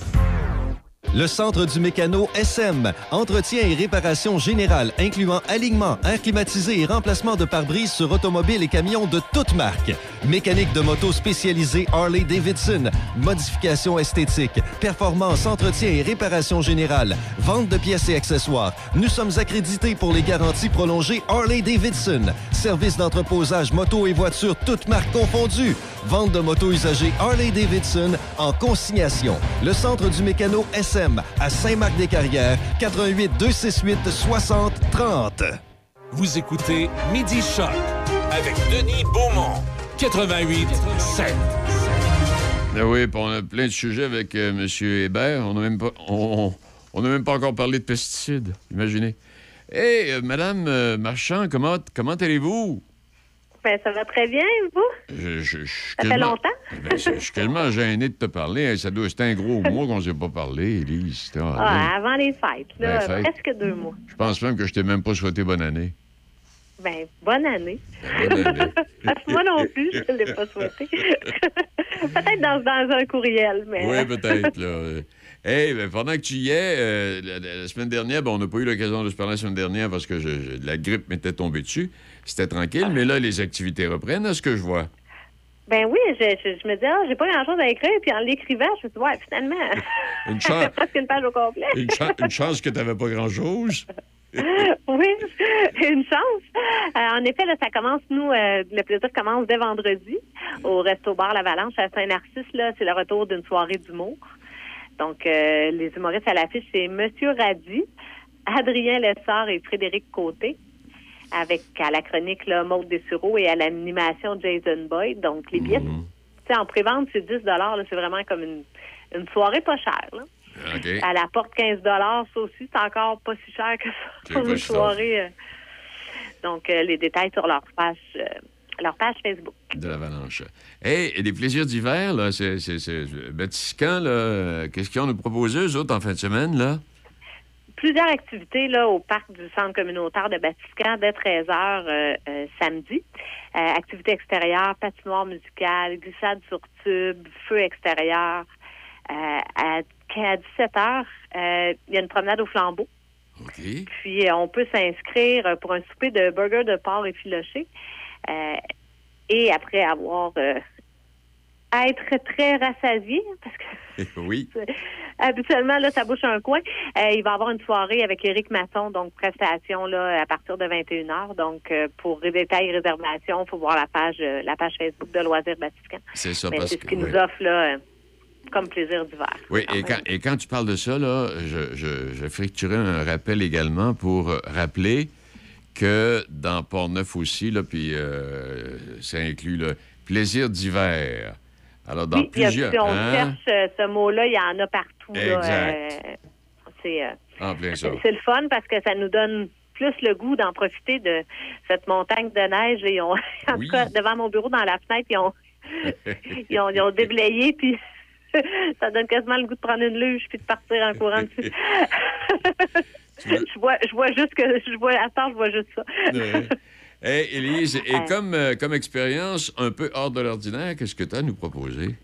[SPEAKER 6] Le Centre du Mécano SM. Entretien et réparation générale, incluant alignement, air climatisé et remplacement de pare-brise sur automobiles et camions de toutes marques. Mécanique de moto spécialisée Harley-Davidson. Modification esthétique. Performance, entretien et réparation générale. Vente de pièces et accessoires. Nous sommes accrédités pour les garanties prolongées Harley-Davidson. Service d'entreposage moto et voitures toutes marques confondues. Vente de motos usagées Harley-Davidson en consignation. Le Centre du Mécano SM à Saint-Marc-des-Carrières, 88 268 60 30.
[SPEAKER 2] Vous écoutez Midi Choc avec Denis Beaumont, 88 7.
[SPEAKER 4] Ah oui, on a plein de sujets avec euh, M. Hébert. On n'a même, pas- on, on n'a même pas encore parlé de pesticides. Imaginez. Hé, Madame euh, Marchand, comment, comment allez-vous?
[SPEAKER 15] Ben, ça va très bien, vous?
[SPEAKER 4] Je, je- je suis
[SPEAKER 15] Ça fait longtemps?
[SPEAKER 4] Ben, c'est- je suis tellement gêné de te parler. Hein, Ça doit, c'était un gros mois qu'on ne s'est pas parlé, Élise.
[SPEAKER 15] Ah, avant les fêtes, là,
[SPEAKER 4] Ben,
[SPEAKER 15] presque deux mois.
[SPEAKER 4] Je pense même que je t'ai même pas souhaité bonne année.
[SPEAKER 15] Ben, bonne année.
[SPEAKER 4] Bonne année.
[SPEAKER 15] Moi non plus, je ne l'ai pas souhaité. Peut-être dans, dans un courriel, mais...
[SPEAKER 4] Oui, peut-être. là. Hey, ben, pendant que tu y es, euh, la, la- la semaine dernière, ben, on n'a pas eu l'occasion de se parler la semaine dernière parce que je- je- la grippe m'était tombée dessus. C'était tranquille, mais là, les activités reprennent, à ce que je vois.
[SPEAKER 15] Ben oui, je, je, je me dis, ah, j'ai pas grand-chose à écrire, puis en l'écrivant, je me suis dit, ouais, finalement,
[SPEAKER 4] Une chance,
[SPEAKER 15] presque une page au complet.
[SPEAKER 4] une, une chance que tu n'avais pas grand-chose.
[SPEAKER 15] oui, une chance. Euh, en effet, là, ça commence, nous, euh, le plaisir commence dès vendredi au Resto Bar L'Avalanche à Saint-Narcisse. Là, c'est le retour d'une soirée d'humour. Donc, euh, les humoristes à l'affiche, c'est Monsieur Radi, Adrien Lessard et Frédéric Côté, avec à la chronique là, Maude Dessureau et à l'animation Jason Boyd. Donc, les billets, tu sais, en pré-vente, c'est 10 là, C'est vraiment comme une, une soirée pas chère. Là. À la porte 15 ça aussi, c'est encore pas si cher que ça pour une soirée. euh. Donc, euh, les détails sur leur page, euh, leur page Facebook.
[SPEAKER 4] De l'avalanche. Hey, et les plaisirs d'hiver, là, c'est, Batiscan, là, euh, qu'est-ce qu'ils ont nous proposer, eux autres, en fin de semaine, là?
[SPEAKER 15] Plusieurs activités là, au parc du centre communautaire de Batiscan dès 13 h samedi. Euh, activités extérieures, patinoire musicale, glissade sur tube, feu extérieur. Euh, à, à 17 h il y a une promenade au flambeau. Puis euh, on peut s'inscrire euh, pour un souper de burger de porc effiloché. Euh, et après avoir être très rassasié, parce que
[SPEAKER 4] oui.
[SPEAKER 15] habituellement, là, ça bouche un coin. Euh, il va avoir une soirée avec Éric Masson, donc prestation là, à partir de 21h. Donc, euh, pour les détails et réservations, il faut voir la page euh, la page Facebook de Loisirs Batiscan.
[SPEAKER 4] C'est ça,
[SPEAKER 15] Mais
[SPEAKER 4] parce
[SPEAKER 15] c'est ce
[SPEAKER 4] que-
[SPEAKER 15] qu'il nous
[SPEAKER 4] oui.
[SPEAKER 15] offre là, comme plaisir d'hiver.
[SPEAKER 4] Oui, et quand, et quand tu parles de ça, là, je, je, j'effectuerai un rappel également pour rappeler que dans Port-Neuf aussi, là, puis euh, ça inclut le plaisir d'hiver. Alors, dans
[SPEAKER 15] Oui,
[SPEAKER 4] plusieurs...
[SPEAKER 15] si on
[SPEAKER 4] hein?
[SPEAKER 15] cherche euh, ce mot-là, il y en a partout.
[SPEAKER 4] Exact.
[SPEAKER 15] euh, c'est, euh,
[SPEAKER 4] ça.
[SPEAKER 15] c'est le fun parce que ça nous donne plus le goût d'en profiter de cette montagne de neige. Ils ont, en tout cas, devant mon bureau, dans la fenêtre, ils ont, ils ont, ils ont déblayé, puis ça donne quasiment le goût de prendre une luge puis de partir en courant dessus. je vois, je vois juste que je vois à part, je vois juste ça.
[SPEAKER 4] Hey, Élise, et comme, euh, comme expérience un peu hors de l'ordinaire, qu'est-ce que tu as à nous proposer?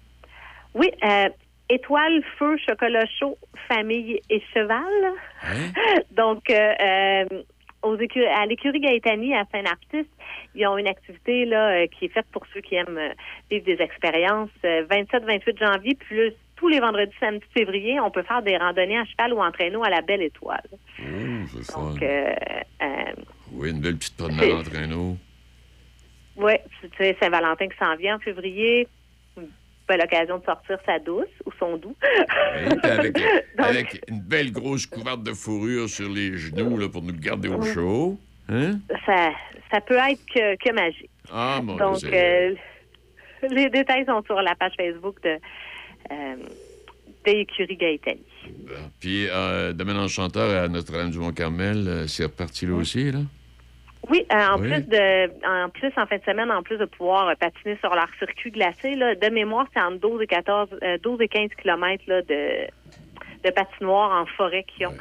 [SPEAKER 15] Oui, euh, étoile, feu, chocolat chaud, famille et cheval. Donc, euh, euh, aux à l'écurie Gaetani à Saint-Narcisse, ils ont une activité là qui est faite pour ceux qui aiment vivre des expériences. 27-28 janvier, plus tous les vendredis, samedi, février, on peut faire des randonnées à cheval ou en traîneau à la Belle Étoile. Donc,
[SPEAKER 4] Oui, une belle petite promenade en traîneau.
[SPEAKER 15] oui, tu sais, Saint-Valentin qui s'en vient en février. Belle occasion de sortir sa douce ou son doux.
[SPEAKER 4] Puis avec, avec une belle grosse couverte de fourrure sur les genoux là, pour nous garder au chaud. Hein?
[SPEAKER 15] ça, ça peut être que, que magique.
[SPEAKER 4] Ah, mon
[SPEAKER 15] Donc,
[SPEAKER 4] Dieu.
[SPEAKER 15] euh, les détails sont sur la page Facebook de euh, d'écurie Gaëtani.
[SPEAKER 4] Puis, euh, Domaine Enchanteur à Notre-Dame-du-Mont-Carmel, euh, c'est reparti là aussi, là?
[SPEAKER 15] Oui, euh, en
[SPEAKER 4] Oui.
[SPEAKER 15] plus de en plus en fin de semaine, en plus de pouvoir euh, patiner sur leur circuit glacé, là, de mémoire, c'est entre 12 et 14 euh, 12 et 15 kilomètres là, de, de patinoire en forêt qu'ils ont.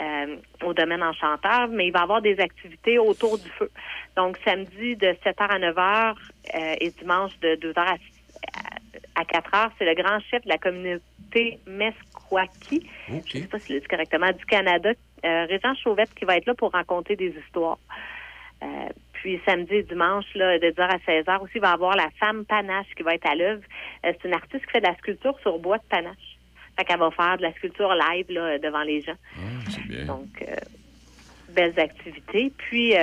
[SPEAKER 15] euh, au domaine enchanteur, mais il va y avoir des activités autour du feu. Donc, samedi, de 7h à 9h, euh, et dimanche de 2h à, à 4h. C'est le grand chef de la communauté Meskwaki, je ne sais pas si je le dis correctement, du Canada, euh, Régent Chauvette, qui va être là pour raconter des histoires. Euh, puis samedi et dimanche, là, de 10h à 16h aussi, il va y avoir la femme Panache qui va être à l'œuvre. Euh, c'est une artiste qui fait de la sculpture sur bois de panache. Fait qu'elle va faire de la sculpture live là, devant les gens. Donc, euh, belles activités. Puis,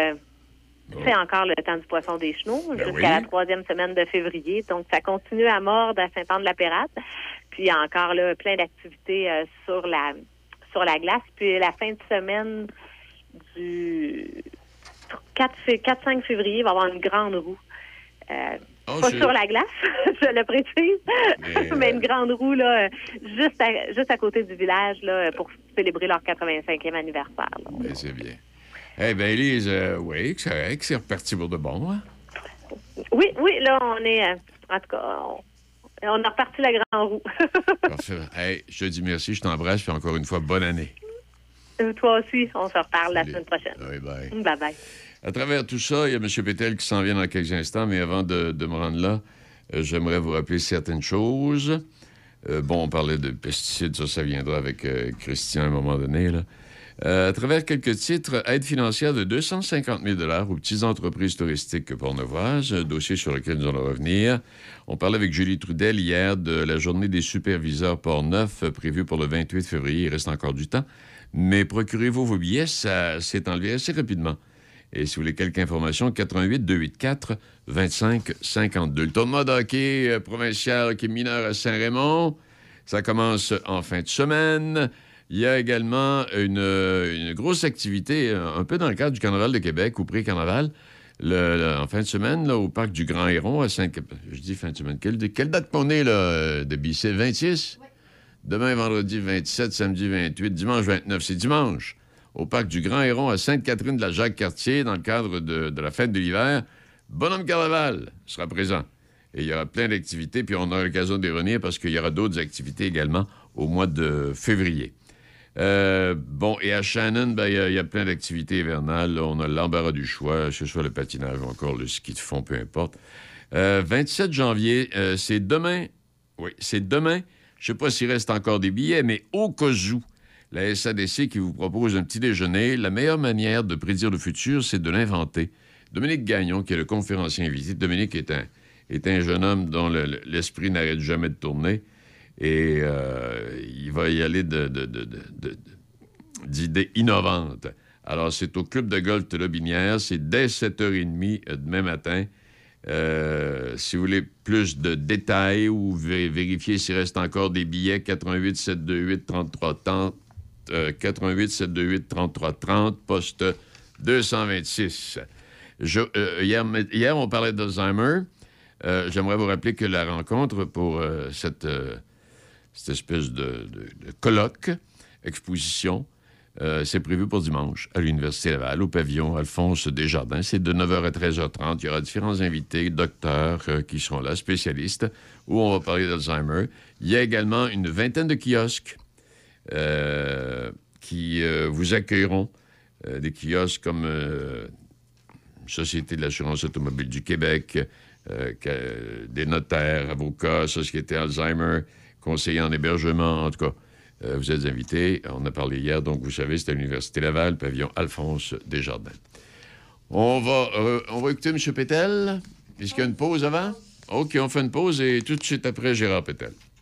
[SPEAKER 15] c'est encore le temps du poisson des chenaux jusqu'à
[SPEAKER 16] oui.
[SPEAKER 15] la troisième semaine de février. Donc, ça continue à mordre à Saint-Anne-de-la-Pérade. Puis, il y a encore là, plein d'activités sur la sur la glace. Puis, la fin de semaine du 4-5 février, il va y avoir une grande roue. Euh,
[SPEAKER 4] Oh,
[SPEAKER 15] pas
[SPEAKER 4] je-
[SPEAKER 15] sur la glace, je le précise, mais, une grande roue là, juste, à, juste à côté du village là, pour célébrer leur 85e anniversaire.
[SPEAKER 4] c'est bien. Eh bien, Élise, euh, oui, c'est correct, c'est reparti pour de bon. Hein?
[SPEAKER 15] Oui, oui, là, on est. euh, en tout cas, on, on a reparti la grande roue.
[SPEAKER 4] Parfait. Hey, je te dis merci, je t'embrasse, puis encore une fois, bonne année.
[SPEAKER 15] Toi aussi, on se reparle la semaine prochaine.
[SPEAKER 4] Oui, bye.
[SPEAKER 15] Bye bye.
[SPEAKER 4] À travers tout ça, il y a M. Pétel qui s'en vient dans quelques instants, mais avant de, me rendre là, euh, j'aimerais vous rappeler certaines choses. Euh, bon, on parlait de pesticides, ça, ça viendra avec euh, Christian à un moment donné. Là. À travers quelques titres, aide financière de 250 000 aux petites entreprises touristiques pornevoises, un dossier sur lequel nous allons revenir. On parlait avec Julie Trudel hier de la journée des superviseurs Port-Neuf prévue pour le 28 février. Il reste encore du temps. Mais procurez-vous vos billets, ça s'est enlevé assez rapidement. Et si vous voulez quelques informations, 88 284 25 52. Le tournoi de hockey euh, provincial qui est mineur à Saint-Raymond, ça commence en fin de semaine. Il y a également une, euh, une grosse activité, euh, un peu dans le cadre du Carnaval de Québec, ou pré-carnaval, en fin de semaine, là, au parc du Grand Héron à saint Je dis fin de semaine. Quelle, quelle date qu'on est, là, de BC? 26? Demain, vendredi 27, samedi 28, dimanche 29. C'est dimanche, au parc du Grand Héron à Sainte-Catherine de la Jacques-Cartier, dans le cadre de, la fête de l'hiver. Bonhomme Carnaval sera présent. Et il y aura plein d'activités, puis on aura l'occasion d'y revenir parce qu'il y aura d'autres activités également au mois de février. Euh, bon, et à Shannon, ben, il y a- plein d'activités hivernales. On a l'embarras du choix, que ce soit le patinage ou encore le ski de fond, peu importe. Euh, 27 janvier, euh, c'est demain. Oui, c'est demain. Je ne sais pas s'il reste encore des billets, mais au cas où, la SADC qui vous propose un petit déjeuner, la meilleure manière de prédire le futur, c'est de l'inventer. Dominique Gagnon, qui est le conférencier invité, Dominique est un, est un jeune homme dont le- le- l'esprit n'arrête jamais de tourner. Et euh, il va y aller d'idées innovantes. Alors, c'est au Club de golf de Lobinière. C'est dès 7h30 euh, demain matin. Euh, si vous voulez plus de détails ou vé- vérifier s'il reste encore des billets, 88 728 33 30, euh, 88 728 33 30, poste 226. Je- euh, hier, hier, on parlait d'Alzheimer. Euh, J'aimerais vous rappeler que la rencontre pour euh, cette, cette espèce de, de- colloque, exposition, c'est prévu pour dimanche à l'Université Laval, au pavillon Alphonse Desjardins. C'est de 9h à 13h30. Il y aura différents invités, docteurs qui seront là, spécialistes, où on va parler d'Alzheimer. Il y a également une vingtaine de kiosques qui euh, vous accueilleront. Euh, des kiosques comme euh, Société de l'assurance automobile du Québec, euh, des notaires, avocats, Société Alzheimer, conseillers en hébergement, en tout cas. euh, vous êtes invités. On a parlé hier, donc vous savez, c'est à l'Université Laval, pavillon Alphonse Desjardins. On va, euh, on va écouter M. Pétel. Est-ce qu'il y a une pause avant? OK, on fait une pause et tout de suite après, Gérard Pétel.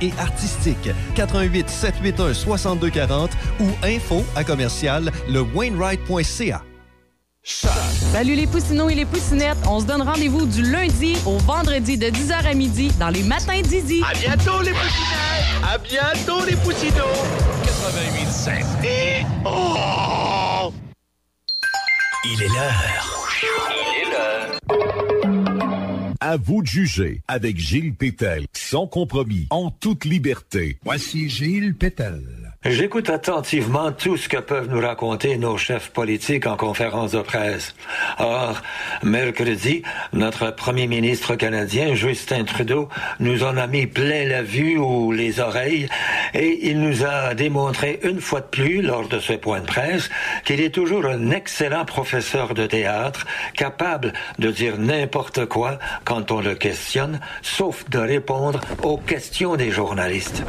[SPEAKER 6] et artistiques. 88 781 6240 ou info à commercial lewainwright.ca.
[SPEAKER 7] Salut les poussinots et les poussinettes. On se donne rendez-vous du lundi au vendredi de 10h à midi dans les matins d'Idi.
[SPEAKER 8] À bientôt, les poussinots! À bientôt, les poussinots!
[SPEAKER 2] 88.7.
[SPEAKER 8] Et... Oh!
[SPEAKER 2] Il est l'heure.
[SPEAKER 8] Il est l'heure.
[SPEAKER 16] À vous de juger avec Gilles Pétel, sans compromis, en toute liberté. Voici Gilles Pétel.
[SPEAKER 17] J'écoute attentivement tout ce que peuvent nous raconter nos chefs politiques en conférence de presse. Or, mercredi, notre premier ministre canadien, Justin Trudeau, nous en a mis plein la vue ou les oreilles et il nous a démontré une fois de plus, lors de ce point de presse, qu'il est toujours un excellent professeur de théâtre, capable de dire n'importe quoi quand on le questionne, sauf de répondre aux questions des journalistes.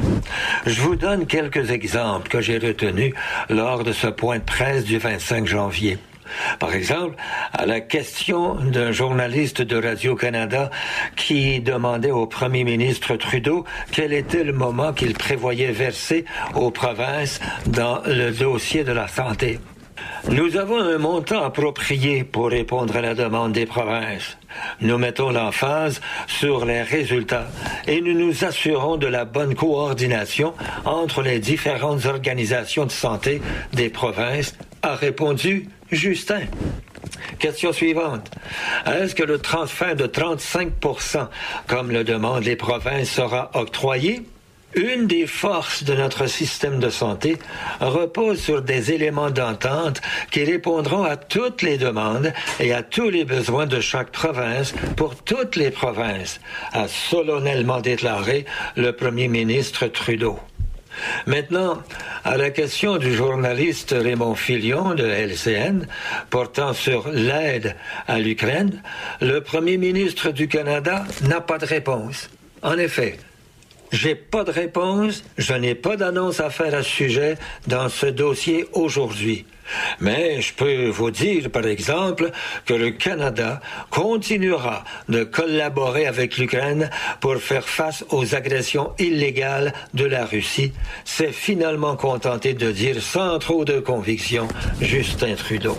[SPEAKER 17] Je vous donne quelques exemples que j'ai retenus lors de ce point de presse du 25 janvier. Par exemple, à la question d'un journaliste de Radio-Canada qui demandait au premier ministre Trudeau quel était le moment qu'il prévoyait verser aux provinces dans le dossier de la santé. Nous avons un montant approprié pour répondre à la demande des provinces. Nous mettons l'emphase sur les résultats et nous nous assurons de la bonne coordination entre les différentes organisations de santé des provinces, a répondu Justin. Question suivante. Est-ce que le transfert de 35% comme le demandent les provinces, sera octroyé? Une des forces de notre système de santé repose sur des éléments d'entente qui répondront à toutes les demandes et à tous les besoins de chaque province pour toutes les provinces, a solennellement déclaré le premier ministre Trudeau. Maintenant, à la question du journaliste Raymond Filion de LCN portant sur l'aide à l'Ukraine, le premier ministre du Canada n'a pas de réponse. En effet, j'ai pas de réponse, je n'ai pas d'annonce à faire à ce sujet dans ce dossier aujourd'hui. Mais je peux vous dire, par exemple, que le Canada continuera de collaborer avec l'Ukraine pour faire face aux agressions illégales de la Russie. C'est finalement contenté de dire sans trop de conviction Justin Trudeau.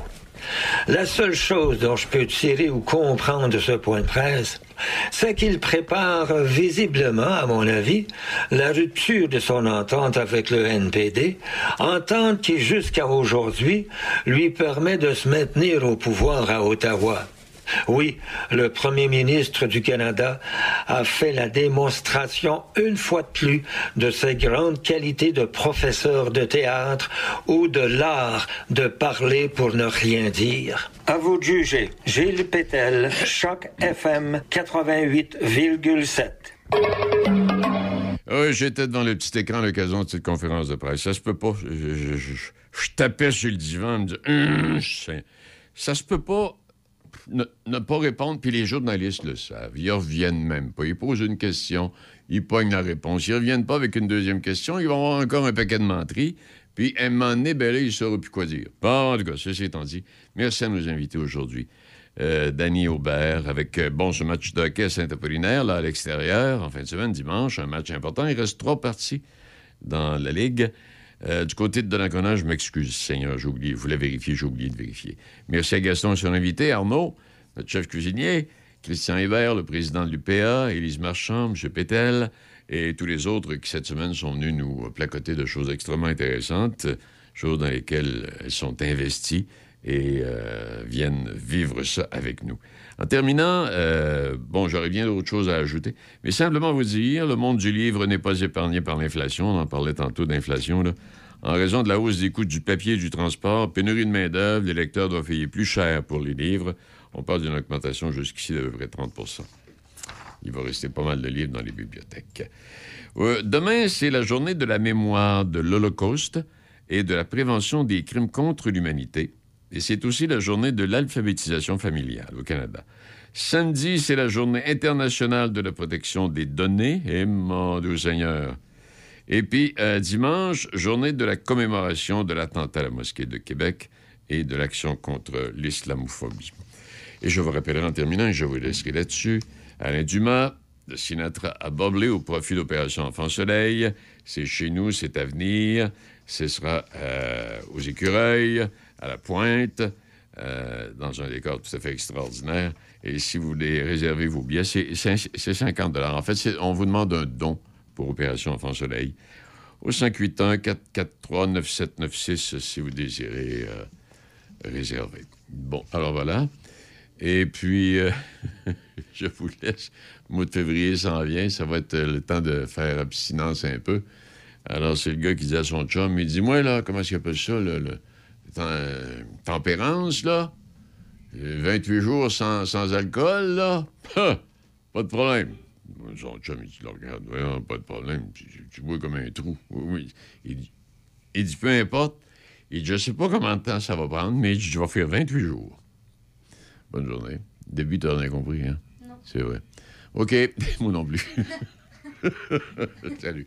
[SPEAKER 17] La seule chose dont je peux tirer ou comprendre ce point de presse, c'est qu'il prépare visiblement, à mon avis, la rupture de son entente avec le NPD, entente qui jusqu'à aujourd'hui lui permet de se maintenir au pouvoir à Ottawa. Oui, le premier ministre du Canada a fait la démonstration une fois de plus de ses grandes qualités de professeur de théâtre ou de l'art de parler pour ne rien dire. À vous de juger. Gilles Pétel, Choc FM 88,7.
[SPEAKER 4] Oui, j'étais devant le petit écran à l'occasion de cette conférence de presse. Ça se peut pas. Je, je- je- je tapais sur le divan, me disais, Hum, ça se peut pas ne, pas répondre, puis les journalistes le savent. Ils reviennent même pas. Ils posent une question, ils pognent la réponse. Ils reviennent pas avec une deuxième question, ils vont avoir encore un paquet de menteries. Puis, un moment donné, ben là, ils sauront plus quoi dire. Bon, en tout cas, ceci étant dit, merci à nos invités aujourd'hui. Euh, Danny Aubert avec, euh, bon, ce match de hockey à Saint-Apollinaire, là, à l'extérieur, en fin de semaine, dimanche, un match important. Il reste trois parties dans la Ligue. Euh, du côté de Donnacona, je m'excuse, Seigneur, j'ai oublié. Vous l'avez vérifié, j'ai oublié de vérifier. Merci à Gaston, son invité, Arnaud, notre chef cuisinier, Christian Hébert, le président de l'UPA, Élise Marchand, M. Pétel, et tous les autres qui, cette semaine, sont venus nous placoter de choses extrêmement intéressantes, choses dans lesquelles elles sont investies et euh, viennent vivre ça avec nous. En terminant, euh, bon, j'aurais bien d'autres choses à ajouter, mais simplement vous dire, le monde du livre n'est pas épargné par l'inflation. On en parlait tantôt d'inflation, là. En raison de la hausse des coûts du papier et du transport, pénurie de main-d'œuvre, les lecteurs doivent payer plus cher pour les livres. On parle d'une augmentation jusqu'ici d'à peu près 30 Il va rester pas mal de livres dans les bibliothèques. Euh, demain, c'est la journée de la mémoire de l'Holocauste et de la prévention des crimes contre l'humanité. Et c'est aussi la journée de l'alphabétisation familiale au Canada. Samedi, c'est la journée internationale de la protection des données. Et mon Dieu Seigneur. Et puis, euh, dimanche, journée de la commémoration de l'attentat à la mosquée de Québec et de l'action contre l'islamophobie. Et je vous rappellerai en terminant, et je vous laisserai là-dessus, Alain Dumas, de Sinatra à Boblé au profit d'Opération Enfant Soleil. C'est chez nous, c'est à venir. Ce sera euh, aux écureuils, à la pointe, euh, dans un décor tout à fait extraordinaire. Et si vous voulez réserver vos billets, c'est c'est- c'est 50 En fait, on vous demande un don pour Opération Enfant Soleil au 581-443-9796 si vous désirez euh, réserver. Bon, alors voilà. Et puis, euh, je vous laisse. Le mois de février s'en vient. Ça va être le temps de faire abstinence un peu. Alors, c'est le gars qui dit à son chum, il dit, moi, là, comment est-ce qu'il appelle ça, là, le, tempérance, là? Euh, 28 jours sans, sans alcool, là? Pas de problème. Son chum, il dit, le regarde, pas de problème. Tu, tu- tu bois comme un trou. Oui, oui. Il dit, il dit, peu importe. Il dit, je sais pas combien de temps ça va prendre, mais il dit, je vais faire 28 jours. Bonne journée. Début, t'as rien compris, hein? Non. C'est vrai. OK. Moi non plus. Salut.